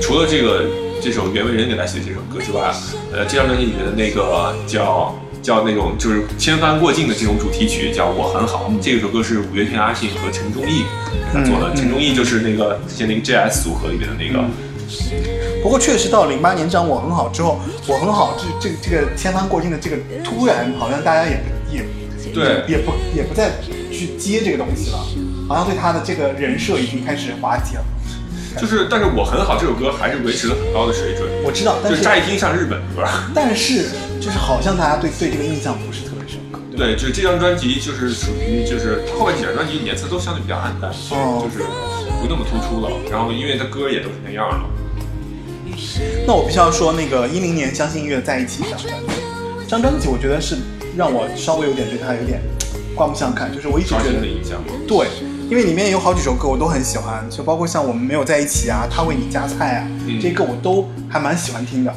除了这个这首袁惟仁给他写的这首歌之外，呃，这张专辑里面的那个叫叫那种就是千帆过境的这种主题曲叫《我很好》，这首歌是五月天阿信和陈忠义给他做的。陈忠义就是那个之前那个 JS 组合里面的那个。不过确实到零八年这张我很好之后，我很好这这这个千帆过境的这个突然好像大家也不也对也不也不再去接这个东西了，好像对他的这个人设已经开始瓦解了。就是，但是我很好这首歌还是维持了很高的水准，我知道，但就是乍一听像日本歌。但是就是好像大家对对这个印象不是特别深刻。吧对，就是这张专辑就是属于就是后面几张专辑颜色都相对比较暗淡，哦就是不那么突出了。然后因为他歌也都是那样了。那我必须要说，那个一零年相信音乐在一起这张专辑，这张专辑我觉得是让我稍微有点对他有点刮目相看，就是我一直觉得的影响嘛。对，因为里面有好几首歌我都很喜欢，就包括像我们没有在一起啊，他为你夹菜啊，嗯这些歌我都还蛮喜欢听的。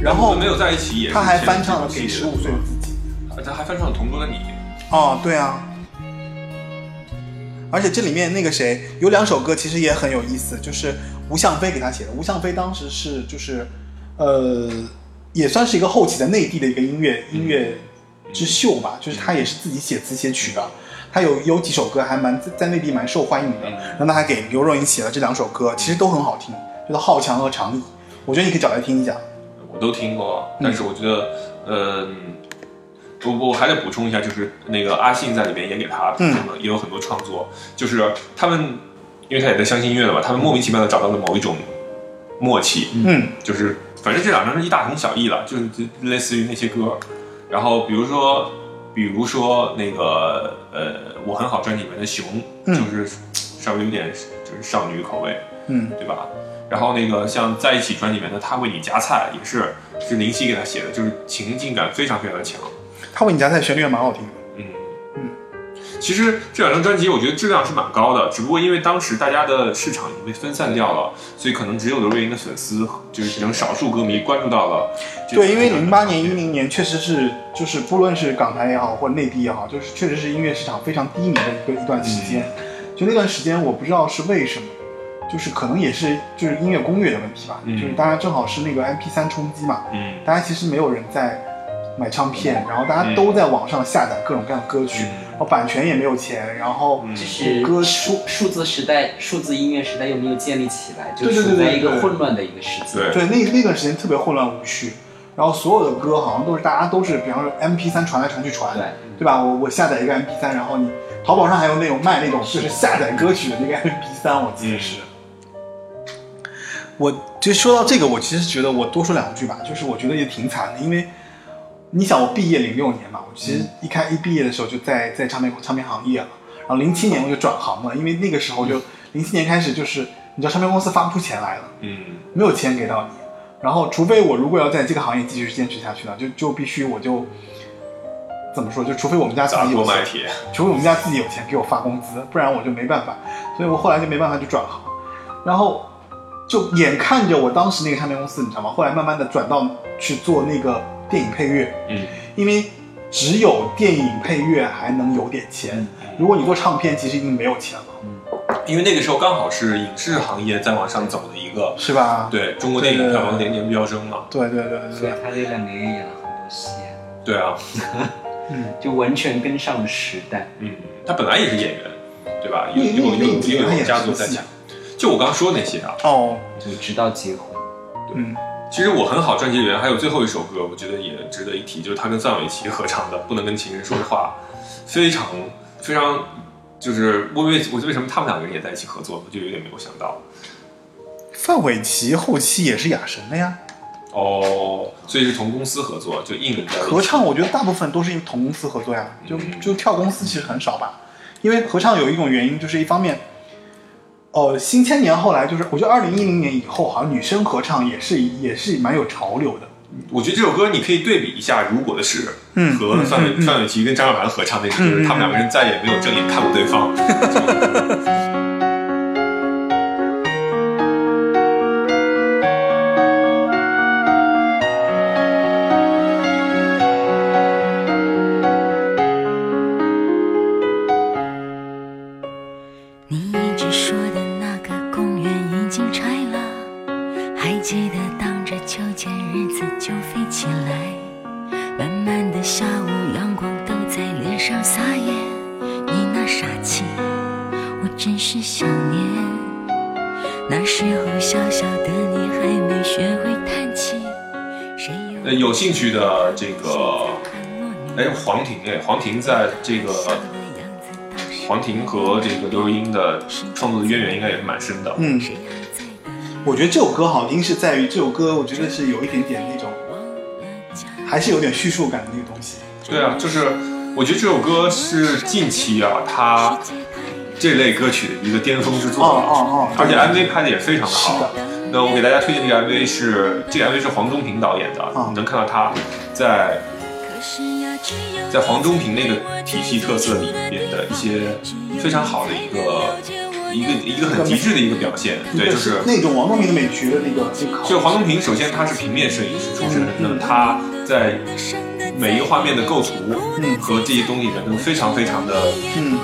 然后没有在一起也他还翻唱了《给十五岁的自己他还翻唱了《同桌的你》。》。哦，对啊。而且这里面那个谁有两首歌其实也很有意思，就是吴向飞给他写的。吴向飞当时是就是，呃，也算是一个后期的内地的一个音乐音乐之秀吧，就是他也是自己写词写曲的。他有有几首歌还蛮在内地蛮受欢迎的，然后他还给刘若英写了这两首歌，其实都很好听，就是《好强》和《长椅》，我觉得你可以找来听一下。我都听过，但是我觉得，嗯，我我还得补充一下，就是那个阿信在里面也给他嗯。也有很多创作，就是他们，因为他也在相信音乐的嘛，他们莫名其妙的找到了某一种默契，嗯。就是反正这两张是一大同小异了，就是就类似于那些歌，然后比如说，比如说那个呃，我很好专辑里面的熊，嗯就是稍微有点就是少女口味，嗯对吧？然后那个像在一起专辑里面的他为你夹菜也是是林夕给他写的，就是情境感非常非常的强。他为你夹菜旋律也蛮好听的。其实这两张专辑我觉得质量是蛮高的，只不过因为当时大家的市场已经被分散掉了，所以可能只有刘若英的粉丝就是只能少数歌迷关注到了。对，因为零八年、一零年确实是，就是不论是港台也好，或者内地也好，就是确实是音乐市场非常低迷的一个一段时间。就那段时间，我不知道是为什么，就是可能也是就是音乐攻略的问题吧。嗯就是大家正好是那个 MP 三冲击嘛，嗯大家其实没有人在买唱片，然后大家都在网上下载各种各样的歌曲，后版权也没有钱，然后嗯这是歌数数字时代、数字音乐时代又没有建立起来，就对对对处在一个混乱的一个时期。对对，那那段时间特别混乱无序，然后所有的歌好像都是大家都是，比方说 MP 3传来传去传，对对吧？我我下载一个 MP 3然后你淘宝上还有那种卖那种就是下载歌曲的那个 MP 3我记得是。我就说到这个，我其实觉得我多说两句吧，就是我觉得也挺惨的，因为你想我毕业零六年嘛，我其实一开一毕业的时候就在在唱片唱片行业了，然后零七年我就转行了，因为那个时候就零七年开始就是你知道唱片公司发不出钱来了。嗯。没有钱给到你，然后除非我如果要在这个行业继续坚持下去呢，就就必须我就怎么说，就除非我们家自砸己有钱，除非我们家自己有钱给我发工资，不然我就没办法，所以我后来就没办法去转行，然后就眼看着我当时那个唱片公司，你知道吗？后来慢慢的转到去做那个电影配乐，嗯。因为只有电影配乐还能有点钱，如果你做唱片，其实已经没有钱了，因为那个时候刚好是影视行业在往上走的一个，是吧？对中国电影票房年年飙升嘛。对对对对对，所以他这两年也演了很多戏，对啊，就完全跟上了时代。嗯，他本来也是演员，对吧？有那有有有有家族在讲。就我刚刚说那些啊，哦，就直到结婚，嗯，其实我很好专辑里面还有最后一首歌，我觉得也值得一提，就是他跟范玮琪合唱的《不能跟情人说的话》，非常非常，就是我为我为什么他们两个人也在一起合作，我就有点没有想到。范玮琪后期也是雅神的呀。哦，所以是同公司合作，就硬在合唱，我觉得大部分都是因为同公司合作呀，就就跳公司其实很少吧。因为合唱有一种原因，就是一方面，呃，新千年后来就是，我觉得二零一零年以后，好像女生合唱也是也是蛮有潮流的。我觉得这首歌你可以对比一下《如果的事》嗯和范范玮琪跟张韶涵合唱那首，就是他们两个人再也没有正眼看过对方。的这个，哎，黄婷哎，黄婷在这个黄婷和这个刘若英的创作的渊源应该也是蛮深的。嗯，我觉得这首歌好听是在于这首歌，我觉得是有一点点那种，还是有点叙述感的那个东西。对啊，就是我觉得这首歌是近期啊，他这类歌曲的一个巅峰之作。哦哦哦而且 MV 拍的也非常的好是的。那我给大家推荐这个 MV 是这个 MV 是黄宗平导演的，啊。你能看到他在在黄宗平那个体系特色里面的一些非常好的一个一个一个很极致的一个表现。对，就是那种王东平的美学的那个就黄忠平，首先他是平面摄影师出身，那么他在每一个画面的构图和这些东西里面都非常非常的，嗯，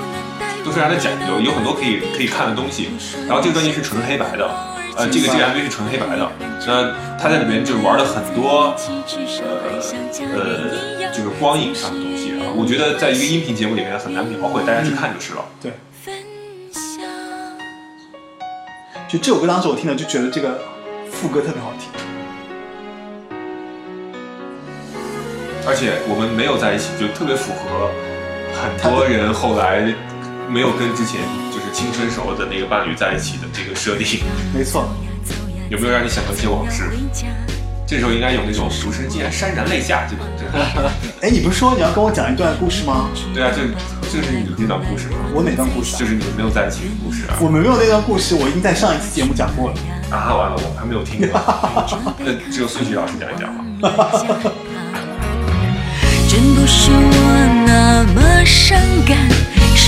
都非常的讲究，有很多可以可以看的东西。然后这个专辑是纯黑白的，呃，这个这个 MV 是纯黑白的，那他在里面就玩了很多呃呃就是光影上的东西啊，我觉得在一个音频节目里面很难描绘，大家去看就是了。对。就这首歌当时我听了就觉得这个副歌特别好听。而且我们没有在一起，就特别符合很多人后来没有跟之前就是青春时候的那个伴侣在一起的这个设定。没错，有没有让你想到一些往事？这时候应该有那种主持人竟然潸然泪下这种，这种 哎，你不是说你要跟我讲一段故事吗？对啊，这这是你那段故事吗？我哪段故事啊？就是你们没有在一起的故事啊！我们没有那段故事，我已经在上一期节目讲过了。啊，完了，我还没有听过。那只有孙徐老师讲一讲吧。真不是我那么伤感，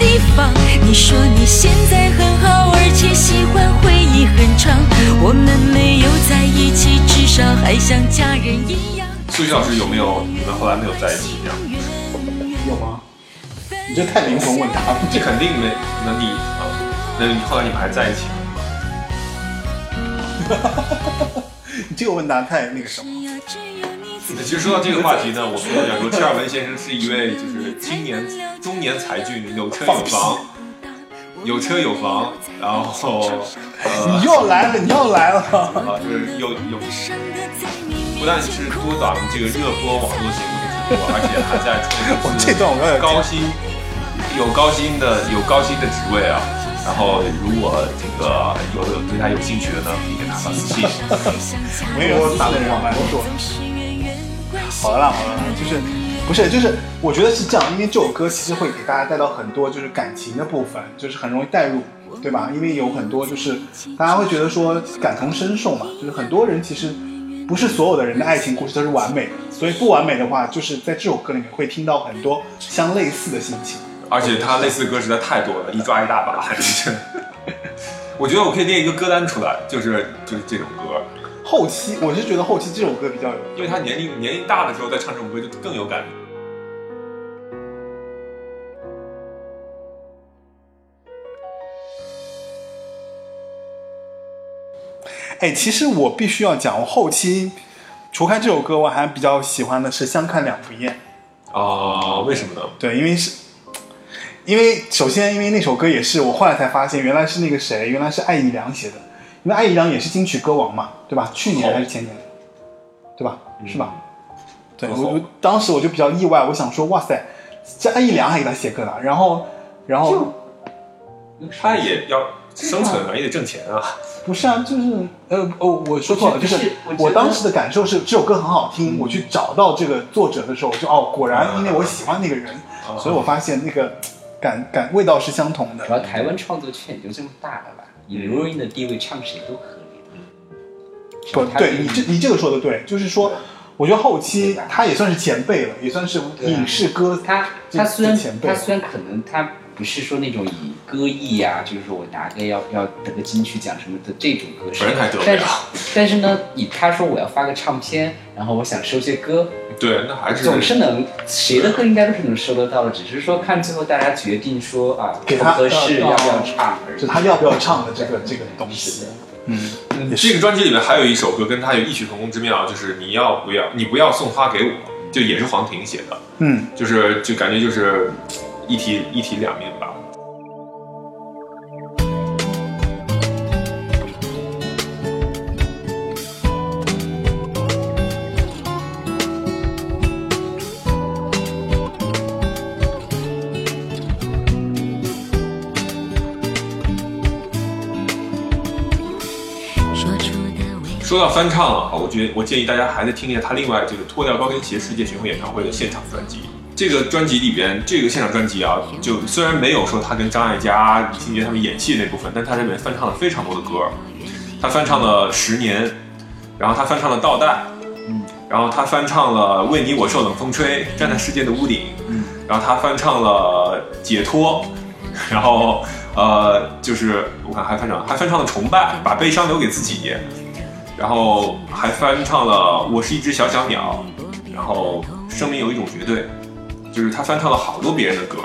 地方。你说你现在很好，而且喜欢回忆很长。我们没有在一起，至少还像家人一样。孙徐老师有没有你们后来没有在一起这样？有吗？你这太灵魂问答了。这肯定没。那你啊，那你后来你们还在一起吗？你这个问答太那个什么。其实说到这个话题呢，我们要讲说，车尔文先生是一位就是青年中年才俊，有车有房，有车有房，然后呃，你又来了，你又来了。啊，就是有有，不但是多档这个热播网络节目的主播，而且还在创 我公司这段我要有高薪，有高薪的有高薪的职位啊。然后，如果这个有有对他有兴趣的呢，可以给他发私信。没有打的人蛮多。好了啦，好了啦，就是不是，就是我觉得是这样，因为这首歌其实会给大家带到很多就是感情的部分，就是很容易带入，对吧？因为有很多就是大家会觉得说感同身受嘛，就是很多人其实不是所有的人的爱情故事都是完美的，所以不完美的话，就是在这首歌里面会听到很多相类似的心情。而且他类似的歌实在太多了，一抓一大把，还是。我觉得我可以列一个歌单出来，就是就是这种歌，后期我是觉得后期这首歌比较有，因为他年龄年龄大的时候再唱这首歌就更有感觉。哎，其实我必须要讲，我后期除开这首歌，我还比较喜欢的是《相看两不厌》。啊，为什么呢？对，因为是，因为首先因为那首歌也是我后来才发现，原来是那个谁，原来是艾怡良写的，因为艾怡良也是金曲歌王嘛，对吧？去年还是前年，对吧？是吧？对我我当时我就比较意外，我想说，哇塞，这艾怡良还给他写歌呢，然后然后他也要生存嘛，也得挣钱啊。不是啊，就是呃哦，我说错了，就是我当时的感受是这首歌很好听，我去找到这个作者的时候，我就哦，果然因为我喜欢那个人，所以我发现那个感感味道是相同的主。要台湾创作圈也就这么大了吧，以刘若英的地位唱谁都合理的。不对你这你这个说的对，就是说，我觉得后期他也算是前辈了，也算是影视歌他他虽然前辈他虽然可能他不是说那种以歌艺呀、就是说我拿个要要得个金曲奖什么的这种歌手本人还得不了但是但是呢，以他说我要发个唱片，然后我想收些歌，对，那还是总是能谁的歌应该都是能收得到的，只是说看最后大家决定说啊给他合适呃要不要唱而已。就他要不要唱的这个这个东西，嗯，这个专辑里面还有一首歌跟他有异曲同工之妙，就是你要不要，你不要送花给我，就也是黄婷写的，嗯，就是就感觉就是一体一体两面吧。说到翻唱了啊，我觉得我建议大家还是听一下他另外这个脱掉高跟鞋世界巡回演唱会的现场专辑。这个专辑里边，这个现场专辑啊，就虽然没有说他跟张艾嘉、李心洁他们演戏那部分，但他这里面翻唱了非常多的歌。他翻唱了《十年》，然后他翻唱了《倒带》，嗯，然后他翻唱了《为你我受冷风吹》，站在世界的屋顶，嗯，然后他翻唱了《解脱》，然后呃，就是我看还翻唱还翻唱了《崇拜》，把悲伤留给自己，然后还翻唱了《我是一只小小鸟》，然后生命有一种绝对，就是他翻唱了好多别人的歌。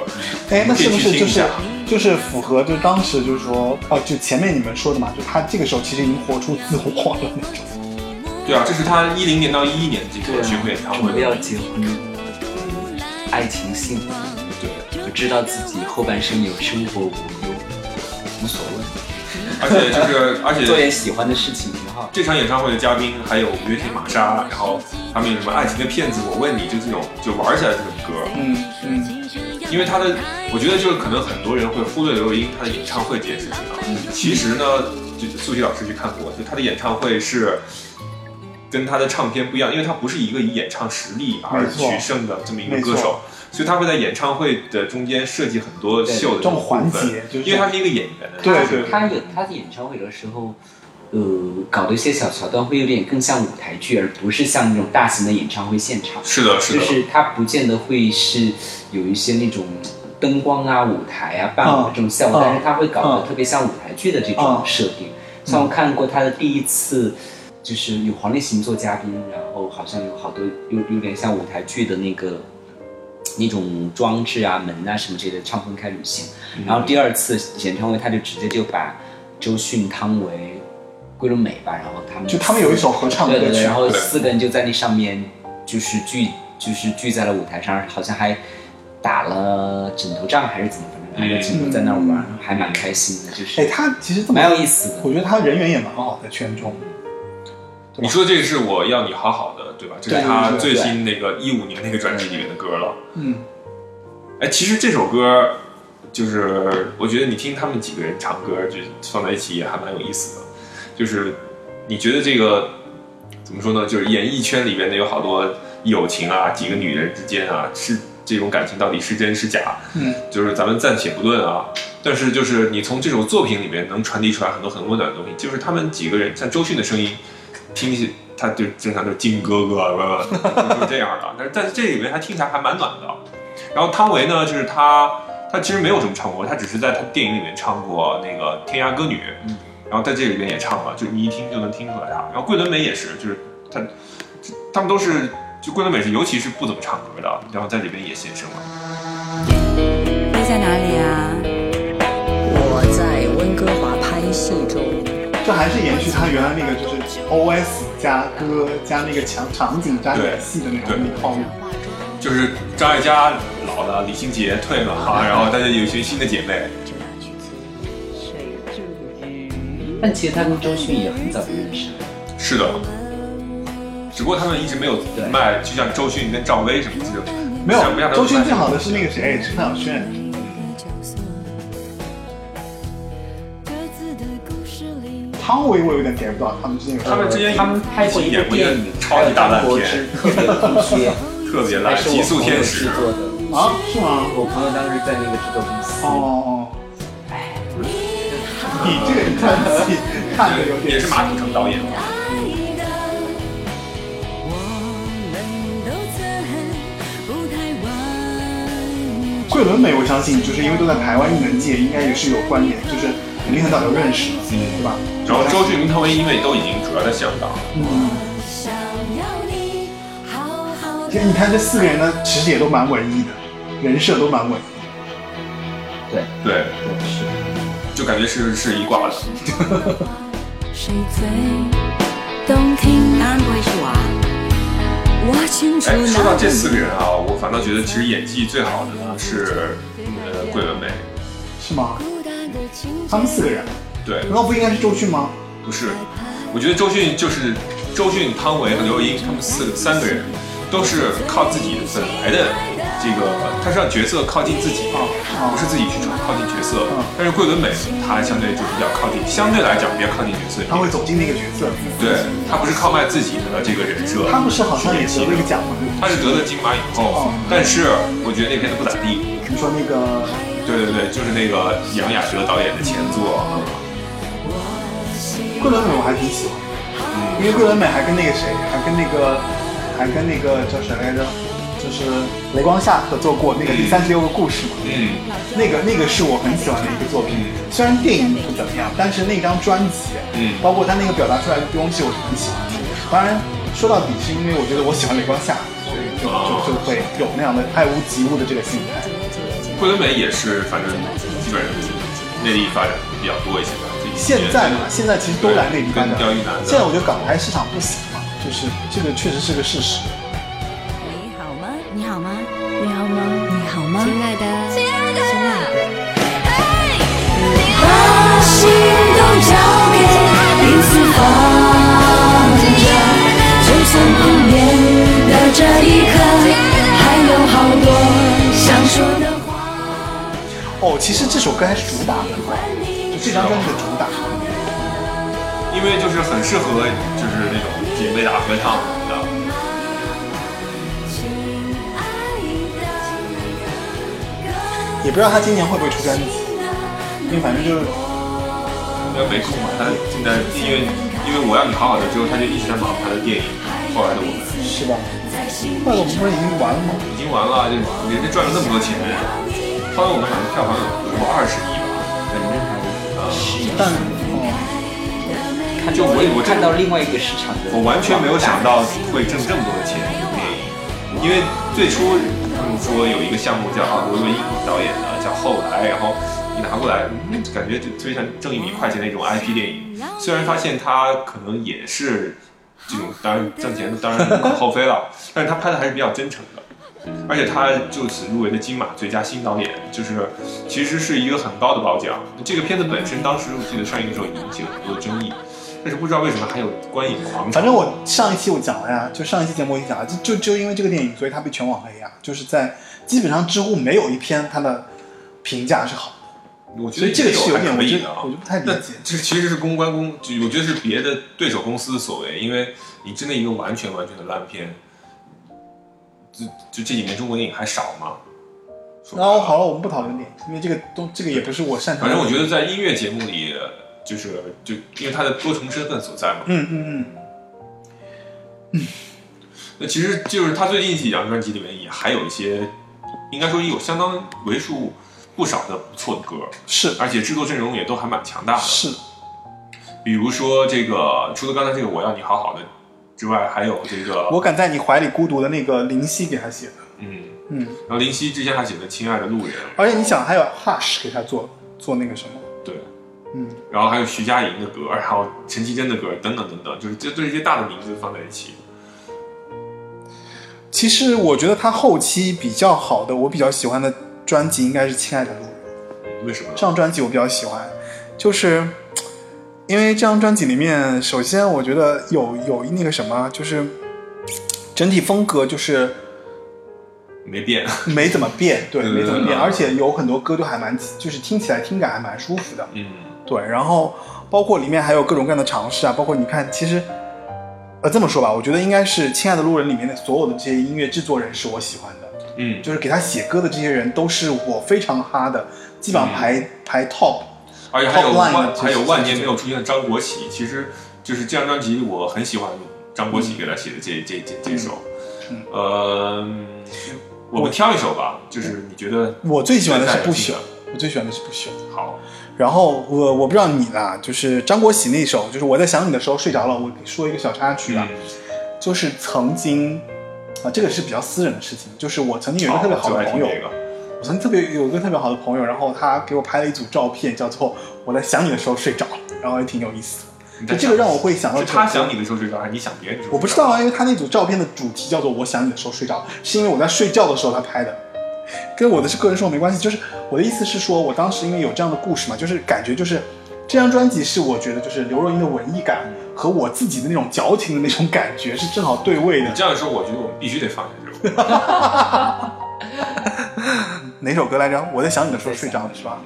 哎，那是不是就是就是符合就当时就是说哦，就前面你们说的嘛，就他这个时候其实已经活出自我了那种。对啊，这是他一零年到一一年这对啊个巡回演唱准备。要结婚，爱情幸福，对，就知道自己后半生有生活无忧，无所谓，而且就是而且做点喜欢的事情这场演唱会的嘉宾还有五月天、玛莎，然后他们有什么爱情的骗子，我问你，就这种就玩起来这种歌，嗯嗯，因为他的，我觉得就是可能很多人会忽略刘若英她的演唱会这件事情啊。其实呢，就素汐老师去看过，就她的演唱会是跟她的唱片不一样，因为她不是一个以演唱实力而取胜的这么一个歌手，所以他会在演唱会的中间设计很多秀的这种环节就是因为他是一个演员，对对他演他的演唱会的时候，呃，搞的一些小桥段会有点更像舞台剧，而不是像那种大型的演唱会现场。是的，是的，就是它不见得会是有一些那种灯光啊、舞台啊、伴舞的这种效果，嗯但是它会搞嗯得特别像舞台剧的这种设定。像我看过他的第一次，就是有黄立行做嘉宾，然后好像有好多有有点像舞台剧的那个那种装置啊、门啊什么之类的，唱分开旅行。嗯然后第二次演唱会，他就直接就把周迅、汤唯、桂纶镁吧，然后他们就他们有一首合唱歌曲对对对，然后四个人就在那上面就是聚就是聚在了舞台上，好像还打了枕头仗还是怎么，反正那个枕头在那儿玩，还蛮开心的，就是哎，他其实蛮有意思的。我觉得他人缘也蛮好的，圈中。你说这个是我要你好好的，对吧？这是他最新那个一五年那个专辑里面的歌了。嗯，哎，其实这首歌就是我觉得你听他们几个人唱歌，就放在一起也还蛮有意思的。就是你觉得这个怎么说呢？就是演艺圈里边的有好多友情啊，几个女人之间啊，是这种感情到底是真是假？嗯，就是咱们暂且不论啊。但是就是你从这种作品里面能传递出来很多很温暖的东西，就是他们几个人，像周迅的声音，听起他就经常就是金哥哥？就是这样的。但是但是这里面他听起来还蛮暖的。然后汤唯呢，就是他他其实没有什么唱过，他只是在他电影里面唱过那个《天涯歌女》，然后在这里边也唱了，就你一听就能听出来他。然后桂纶镁也是，就是他他们都是，就桂纶镁是尤其是不怎么唱歌的，然后在里边也现身了。你在哪里啊？我在温哥华拍戏中。这还是延续他原来那个就是 O S 加歌加那个场场景加演戏的那种那个套路。就是张艾嘉老了，李心洁退了哈，然后大家有一群新的姐妹。但其实他跟周迅也很早就认识了。是的，只不过他们一直没有卖，就像周迅跟赵薇什么这种，没有周迅最好的是那个谁，是范晓萱。汤唯我有点 get 不到他们之间有他们之间他们拍过一个演过一个电影，超级大烂片特别体贴，特别烂，极速天使制作的。啊？是吗？我朋友当时在那个制作公司。哦哦。你这个看戏看的有点也是马土成导演的。桂纶镁，我相信就是因为都在台湾艺能界，应该也是有关联，就是肯定很早就认识了，对吧？然后周俊明汤唯因为都已经主要在香港，嗯，其实你看这四个人呢，其实也都蛮文艺的，人设都蛮文艺。对对，对是。就感觉是是一挂的。谁最动听？当然不会是我啊！我清楚哎，说到这四个人啊，我反倒觉得其实演技最好的呢是呃桂纶镁，是吗？他们四个人，对，难道不应该是周迅吗？不是，我觉得周迅就是周迅、汤唯和刘若英他们四个三个人都是靠自己本来的这个，他是让角色靠近自己，不是自己去靠近角色嗯。但是桂纶镁他相对就比较靠近，相对来讲比较靠近角色。他会走进那个角色。对，他不是靠卖自己的这个人设。他不是好像也得了一个奖吗？他是得了金马影后，但是我觉得那片子不咋地。你说那个对对对，就是那个杨雅哲导演的前作。桂纶镁，我还挺喜欢的，因为桂纶镁还跟那个谁，还跟那个，还跟那个叫谁来着？就是雷光夏合作过那个《第三十六个故事》嘛。嗯，那个那个是我很喜欢的一个作品，虽然电影不怎么样，但是那张专辑，嗯包括他那个表达出来的东西，我是很喜欢的。当然，说到底是因为我觉得我喜欢雷光夏，所以就就就会有那样的爱屋及乌的这个心态。桂纶镁也是，反正基本上内地发展比较多一些吧。现在嘛，现在其实都来内地发展。现在我觉得港台市场不行嘛，就是这个确实是个事实。就算碰面的这一刻，还有好多想说的话。哦，其实这首歌还是主打的，就这张专辑的主打。因为就是很适合就是那种姐妹打合唱的。也不知道他今年会不会出专辑，因为反正就是因为没空嘛，他现在因为因为我要你好好的之后，他就一直在忙他的电影《后来的我们》，是吧？后来我们不是已经完了吗？已经完了，就人家赚了那么多钱，后来我们好像票房有有二十亿吧，反正还十亿。但哦，就我我看到另外一个市场的，我完全没有想到会挣这么多的钱这部电影，因为最初他们说有一个项目叫啊罗文英导演的叫《后来》，然后一拿过来，嗯感觉就特别像挣一笔快钱那种 IP 电影。虽然发现它可能也是这种，当然挣钱当然无可厚非了，但是他拍的还是比较真诚的。而且他就此入围的金马最佳新导演，就是其实是一个很高的褒奖。这个片子本身当时我记得上映的时候引起了很多争议，但是不知道为什么还有观影狂潮。反正我上一期我讲了呀，就上一期节目我已经讲了，就就就因为这个电影，所以他被全网黑呀。就是在基本上知乎没有一篇他的评价是好的，我觉得这个是有点，我觉还可以的我就不太理解。这其实是公关公，就我觉得是别的对手公司所为，因为你真的一个完全完全的烂片，就就这几年中国电影还少吗？说然后好了，我们不讨论电影，因为这个东这个也不是我擅长的。反正我觉得在音乐节目里，就是就因为他的多重身份所在嘛。嗯嗯嗯，那其实就是他最近几张专辑里面也还有一些，应该说有相当为数不少的不错的歌，是。而且制作阵容也都还蛮强大的。是，比如说这个，除了刚才这个我要你好好的之外，还有这个，我敢在你怀里孤独的那个林夕给他写的。嗯，嗯，然后林夕之前还写的《亲爱的路人》，而且你想，还有 Hush 给他做做那个什么，对，嗯，然后还有徐佳莹的歌，然后陈绮贞的歌，等等等等，就是这这些大的名字放在一起，其实我觉得他后期比较好的，我比较喜欢的专辑应该是《亲爱的路人》。为什么？这张专辑我比较喜欢，就是因为这张专辑里面，首先我觉得有有那个什么，就是整体风格就是没变，没怎么变，对，对没怎么变，嗯而且有很多歌都还蛮，就是听起来听感还蛮舒服的，嗯，对，然后包括里面还有各种各样的尝试啊，包括你看，其实。呃，这么说吧，我觉得应该是《亲爱的路人》里面的所有的这些音乐制作人是我喜欢的，嗯，就是给他写歌的这些人都是我非常哈的，基本上排、排 top。而且还有万还有万年没有出现的张国喜，其实就是这张专辑我很喜欢张国喜给他写的这这这这首，嗯呃，我们挑一首吧，就是你觉得我最喜欢的是不朽，我最喜欢的是不朽。好，然后我我不知道你啦，就是张国喜那首，就是我在想你的时候睡着了。我说一个小插曲啊，嗯就是曾经啊，这个是比较私人的事情，就是我曾经有一个特别好的朋友，我曾经特别有一个特别好的朋友，然后他给我拍了一组照片，叫做我在想你的时候睡着了，然后也挺有意思的。就这个让我会想到他想你的时候睡着，还是你想别人？我不知道啊，因为他那组照片的主题叫做“我想你的时候睡着”，是因为我在睡觉的时候他拍的，跟我的是个人生活没关系。就是我的意思是说，我当时因为有这样的故事嘛，就是感觉就是这张专辑是我觉得就是刘若英的文艺感和我自己的那种矫情的那种感觉是正好对位的你。这样说，我觉得我们必须得放下这首歌。哪首歌来着？我在想你的时候睡着了是吧？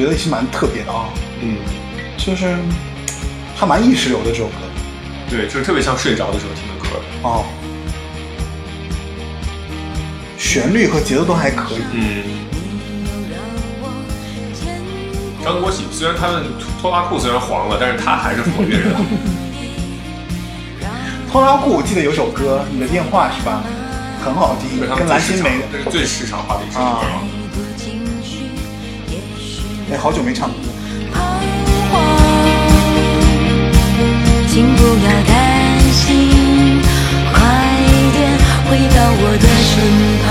觉得是蛮特别的啊，嗯，就是还蛮意识流的这首歌对，就是特别像睡着的时候听的歌。哦，旋律和节奏都还可以。嗯，张国喜虽然他们拖拉裤虽然黄了，但是他还是活跃着的。拖拉裤我记得有首歌《你的电话》是吧？很好听跟蓝心湄，这是最市场化的一首歌。哎，好久没唱歌。请不要担心，快点回到我的身旁。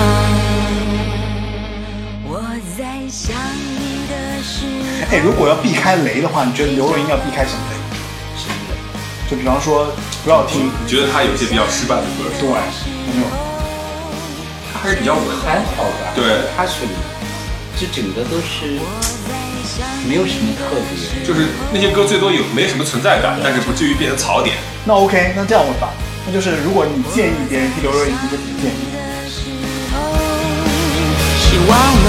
我在想你的时候，哎，如果要避开雷的话，你觉得刘若英要避开什么雷？什么的？就比方说不要听，你觉得他有些比较失败的歌对，没有？他还是比较稳。还好吧？对他选的这整个都是没有什么特别。就是那些歌最多有没什么存在感，但是不至于变成槽点。那 OK，那这样问吧，那就是如果你建议别人听刘若英，你会怎么建议？希望了。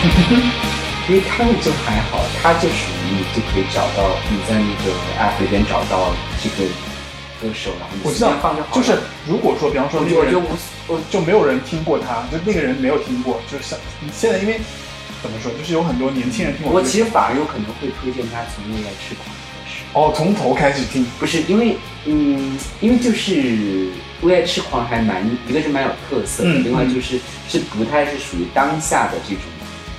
因为他们就还好，他就属于你就可以找到你在那个 app 里边找到这个歌手，然后你我知道随便放就好，就是如果说，比方说我那个人就我就我就没有人听过他，就那个人没有听过，就是像你现在因为怎么说，就是有很多年轻人听我我其实反而有可能会推荐他从《为爱痴狂》开始，哦，从头开始听，不是因为嗯，因为就是《为爱痴狂》还蛮一个是蛮有特色的，嗯另外就是是不太是属于当下的这种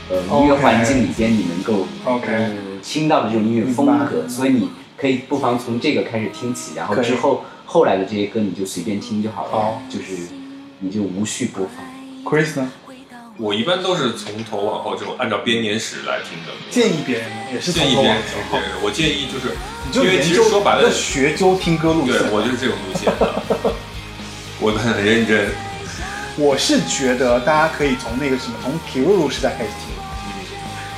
呃音乐环境里边你能够 OK 呃听到的这种音乐风格，所以你可以不妨从这个开始听起，然后之后后来的这些歌你就随便听就好了，好就是你就无序播放。Chris 呢？我一般都是从头往后就按照编年史来听的。建议别人也是从建议别头往后人听我建议就是，你就因为其研究实说白了，学究听歌路线对。我就是这种路线 的，我很认真。我是觉得大家可以从那个什么，从体育路时代开始听，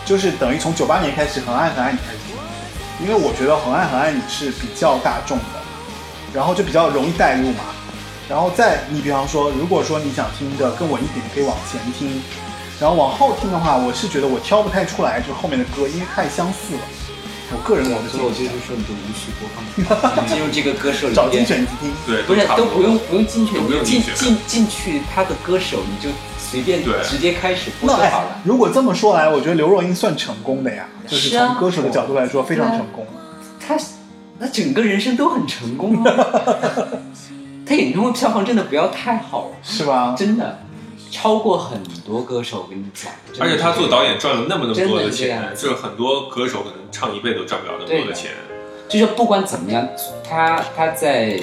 就是等于从九八年开始，《很爱很爱你》开始听，因为我觉得《很爱很爱你》是比较大众的，然后就比较容易带入嘛。然后再你比方说，如果说你想听的更稳一点，可以往前听，然后往后听的话，我是觉得我挑不太出来，就是后面的歌，因为太相似了。我个人我的所以我就建议是说，你就无序播放，进入这个歌手里找精边。选集听。对，不是都不用不用进去，都不用你进进进去他的歌手，你就随便对直接开始播那哎就好了。，如果这么说来，我觉得刘若英算成功的呀，就是从歌手的角度来说非常成功。他那整个人生都很成功啊。他演唱会票房真的不要太好，是吧？真的超过很多歌手。我跟你讲，而且他做导演赚了那么那么多的的钱就是很多歌手可能唱一辈子都赚不了那么多的钱。就是不管怎么样，他他在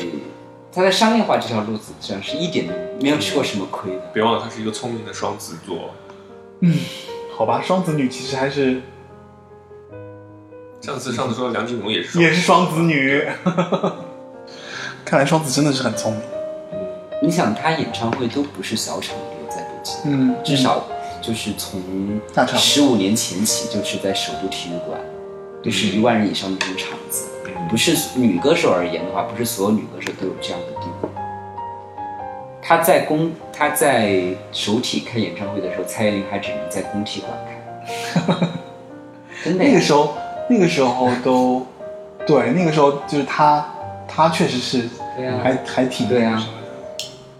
他在商业化这条路子上是一点都没有吃过什么亏的。别忘了她是一个聪明的双子座。嗯好吧，双子女其实还是上次上次说的梁静茹也是也是双子女，看来双子真的是很聪明。你想，他演唱会都不是小场地，在北京。嗯，至少就是从大场十五年前起，就是在首都体育馆，就是一万人以上的这种场子。不是女歌手而言的话，不是所有女歌手都有这样的地位。她在公他在首体开演唱会的时候，蔡依林还只能在工体馆开。真的呀那个时候，那个时候都对，那个时候就是他，他确实是对啊还还挺对啊，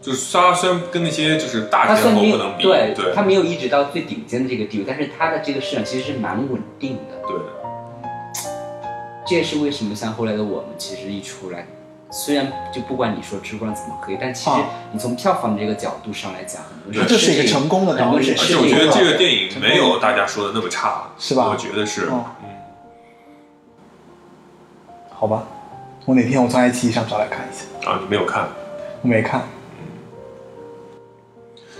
就是他虽然跟那些就是大天后不能比，对对她没有一直到最顶尖的这个地位，但是他的这个市场其实是蛮稳定的。对这也是为什么像后来的我们，其实一出来，虽然就不管你说知乎上怎么黑，但其实啊你从票房的这个角度上来讲，很多他就是一个成功的导演而且我觉得这个电影影没有大家说的那么差，是吧我觉得是，哦嗯，好吧。我哪天我从爱奇艺上找来看一下，啊，你没有看，我没看。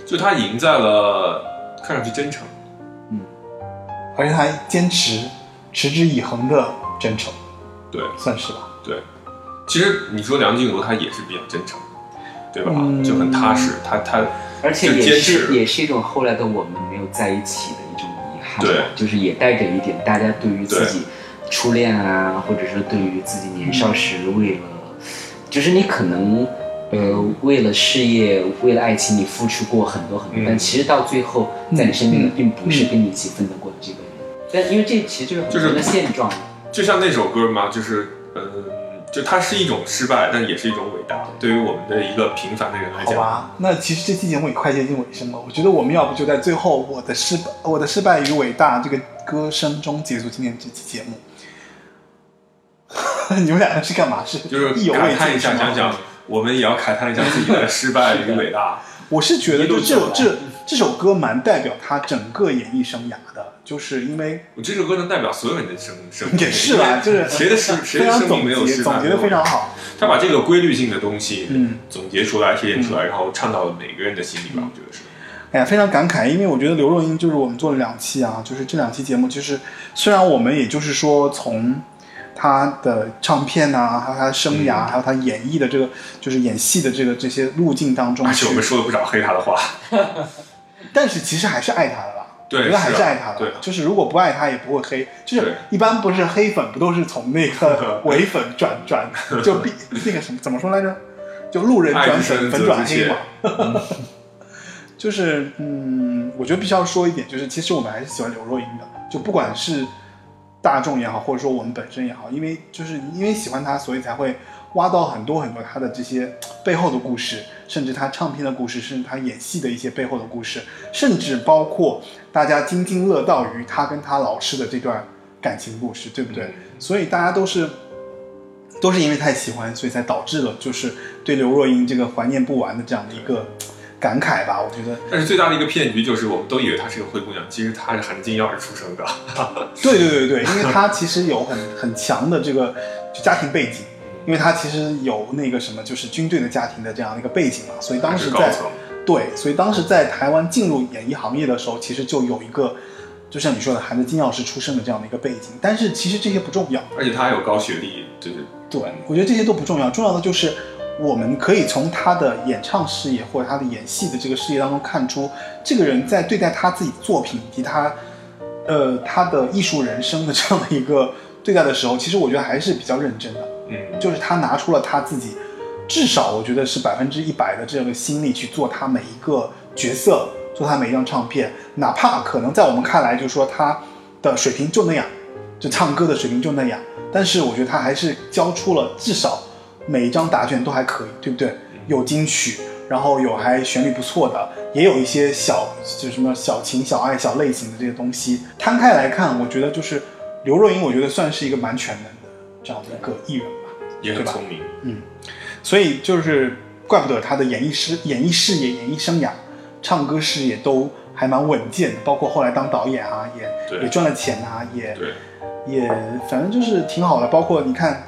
就他赢在了看上去真诚，嗯而且他还坚持持之以恒的真诚，对算是吧。对。其实你说梁静茹她也是比较真诚，对吧？嗯。就很踏实，她她而且也是也是一种后来的我们没有在一起的一种遗憾，对。就是也带着一点大家对于自己初恋啊，或者是对于自己年少时为了，就是你可能。呃，为了事业，为了爱情，你付出过很多很多，嗯。但其实到最后，在你身边的并不是跟你一起奋斗过的这个人。但因为这其实就是很多的现状，就像那首歌嘛，就是嗯，就它是一种失败，但也是一种伟大。对于我们的一个平凡的人来讲，好吧，那其实这期节目也快接近尾声了。我觉得我们要不就在最后“我的失败，我的失败与伟大”这个歌声中结束今天这期节目。你们两个是干嘛？是就是意犹未感叹一下，尽是吗讲讲我们也要感叹一下自己的失败与伟大。我是觉得，就这这这首歌蛮代表他整个演艺生涯的，就是因为我这首歌能代表所有人的生生命，也是啊，就是谁的生谁的生命没有？总结的非常好。他把这个规律性的东西，嗯，总结出来、提炼出来，然后唱到了每个人的心里吧。我觉得是。哎呀，非常感慨，因为我觉得刘若英就是我们做了两期啊，就是这两期节目，就是虽然我们也就是说从她的唱片呐、还有她的生嗯涯，还有她演绎的这个就是演戏的这个这些路径当中而且我，们说了不少黑他的话，但是其实还是爱他的啦。对我觉得还是爱他的，对就是如果不爱他也不会黑，就是一般不是黑粉不都是从那个 伪粉转转 就必那个什么怎么说来着？就路人转粉，粉转黑嘛。就是嗯，我觉得必须要说一点，就是其实我们还是喜欢刘若英的，就不管是大众也好，或者说我们本身也好，因为就是因为喜欢她，所以才会挖到很多很多他的这些背后的故事，甚至他唱片的故事，甚至他演戏的一些背后的故事，甚至包括大家津津乐道于他跟他老师的这段感情故事，对不对？所以大家都是都是因为太喜欢，所以才导致了就是对刘若英这个怀念不完的这样的一个感慨吧。我觉得，但是最大的一个骗局就是我们都以为她是个灰姑娘，其实她是含着金钥匙出生的。对对对对，因为她其实有很很强的这个就家庭背景，因为他其实有那个什么就是军队的家庭的这样的一个背景嘛，所以当时在对，所以当时在台湾进入演艺行业的时候，其实就有一个。就像你说的，含着金钥匙出生的这样的一个背景，但是其实这些不重要，而且他还有高学历，就是对，我觉得这些都不重要，重要的就是我们可以从他的演唱事业或者他的演戏的这个事业当中看出，这个人在对待他自己作品以及他，呃，他的艺术人生的这样的一个对待的时候，其实我觉得还是比较认真的，嗯，就是他拿出了他自己，至少我觉得是百分之一百的这个心力去做他每一个角色，做他每一张唱片，哪怕可能在我们看来，就是说他的水平就那样，就唱歌的水平就那样，但是我觉得他还是交出了至少每一张答卷都还可以，对不对？有金曲，然后有还旋律不错的，也有一些小就什么小情小爱小类型的这些东西。摊开来看，我觉得就是刘若英，我觉得算是一个蛮全能的这样的一个艺人吧。也很聪明。嗯所以就是怪不得她的演艺事、演艺事业、演艺生涯、唱歌事业都还蛮稳健的，包括后来当导演啊，也也赚了钱啊，也，也反正就是挺好的。包括你看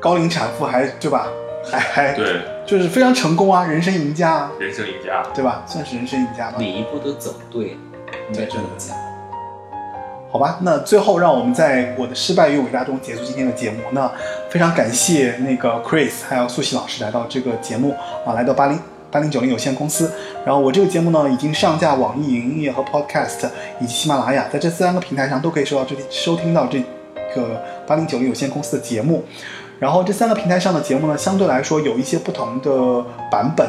高龄产妇还对吧，还还对，就是非常成功啊，人生赢家啊，人生赢家。对吧？算是人生赢家吧每。一步都走对了，应该这么讲。好吧，那最后让我们在我的失败与伟大中结束今天的节目。那非常感谢那个 Chris 还有素汐老师来到这个节目啊，来到八零八零九零有限公司。然后我这个节目呢已经上架网易云音乐和 Podcast 以及喜马拉雅，在这三个平台上都可以收到这收听到这个八零九零有限公司的节目。然后这三个平台上的节目呢，相对来说有一些不同的版本，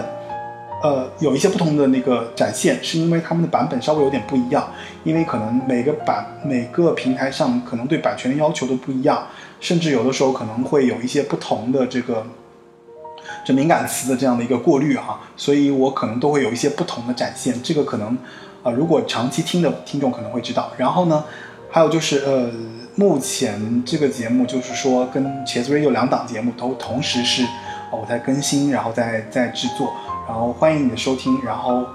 呃，有一些不同的那个展现，是因为他们的版本稍微有点不一样，因为可能每个版每个平台上可能对版权的要求都不一样，甚至有的时候可能会有一些不同的这个这敏感词的这样的一个过滤哈，所以我可能都会有一些不同的展现，这个可能呃，如果长期听的听众可能会知道。然后呢，还有就是呃，目前这个节目就是说跟茄子 radio 两档节目都同时是我在更新，然后在在制作，然后欢迎你的收听，然后。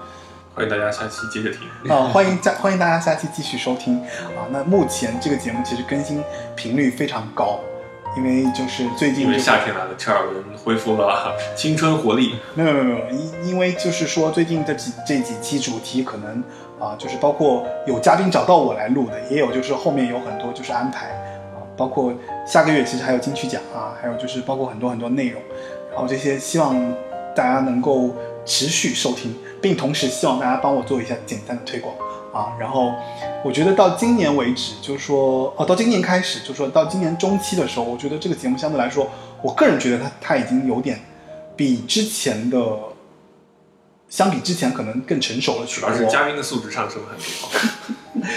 欢迎大家下期接着听。啊、欢迎下欢迎大家下期继续收听啊。那目前这个节目其实更新频率非常高，因为就是最近因为夏天来了，车尔文恢复了 青春活力。没有没有没有，因因为就是说最近这几这几期主题可能啊，就是包括有嘉宾找到我来录的，也有就是后面有很多就是安排啊，包括下个月其实还有金曲奖啊，还有就是包括很多很多内容，然后这些希望大家能够持续收听，并同时希望大家帮我做一下简单的推广啊。然后我觉得到今年为止，就是说哦，到今年开始，就是说到今年中期的时候，我觉得这个节目相对来说，我个人觉得它它已经有点比之前的。相比之前可能更成熟了许多。主要是嘉宾的素质上升了很多。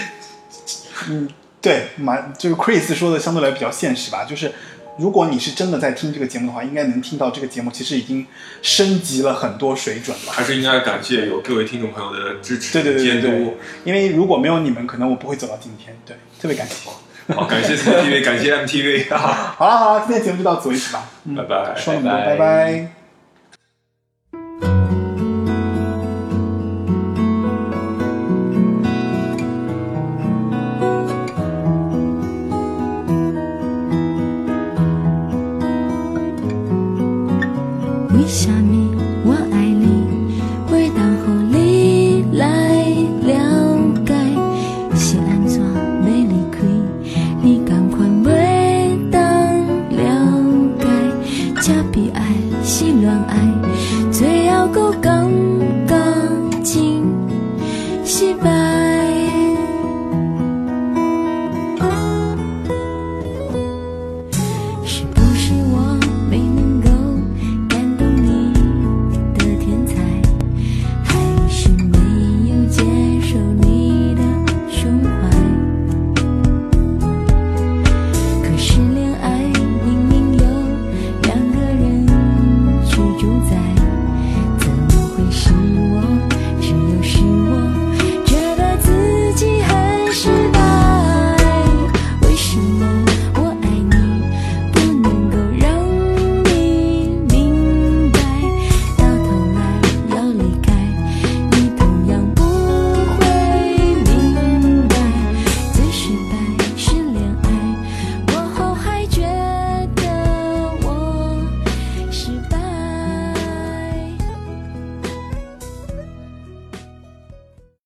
嗯，对，蛮就是 Chris 说的相对来比较现实吧，就是如果你是真的在听这个节目的话，应该能听到这个节目其实已经升级了很多水准了。还是应该感谢有各位听众朋友的支持、对对对对监对督。，因为如果没有你们，可能我不会走到今天。对，特别感谢。好，感谢 CCTV，感谢 MTV，哈哈，好了好了，今天节目就到此为止吧。嗯，拜拜。说那么多，拜拜拜拜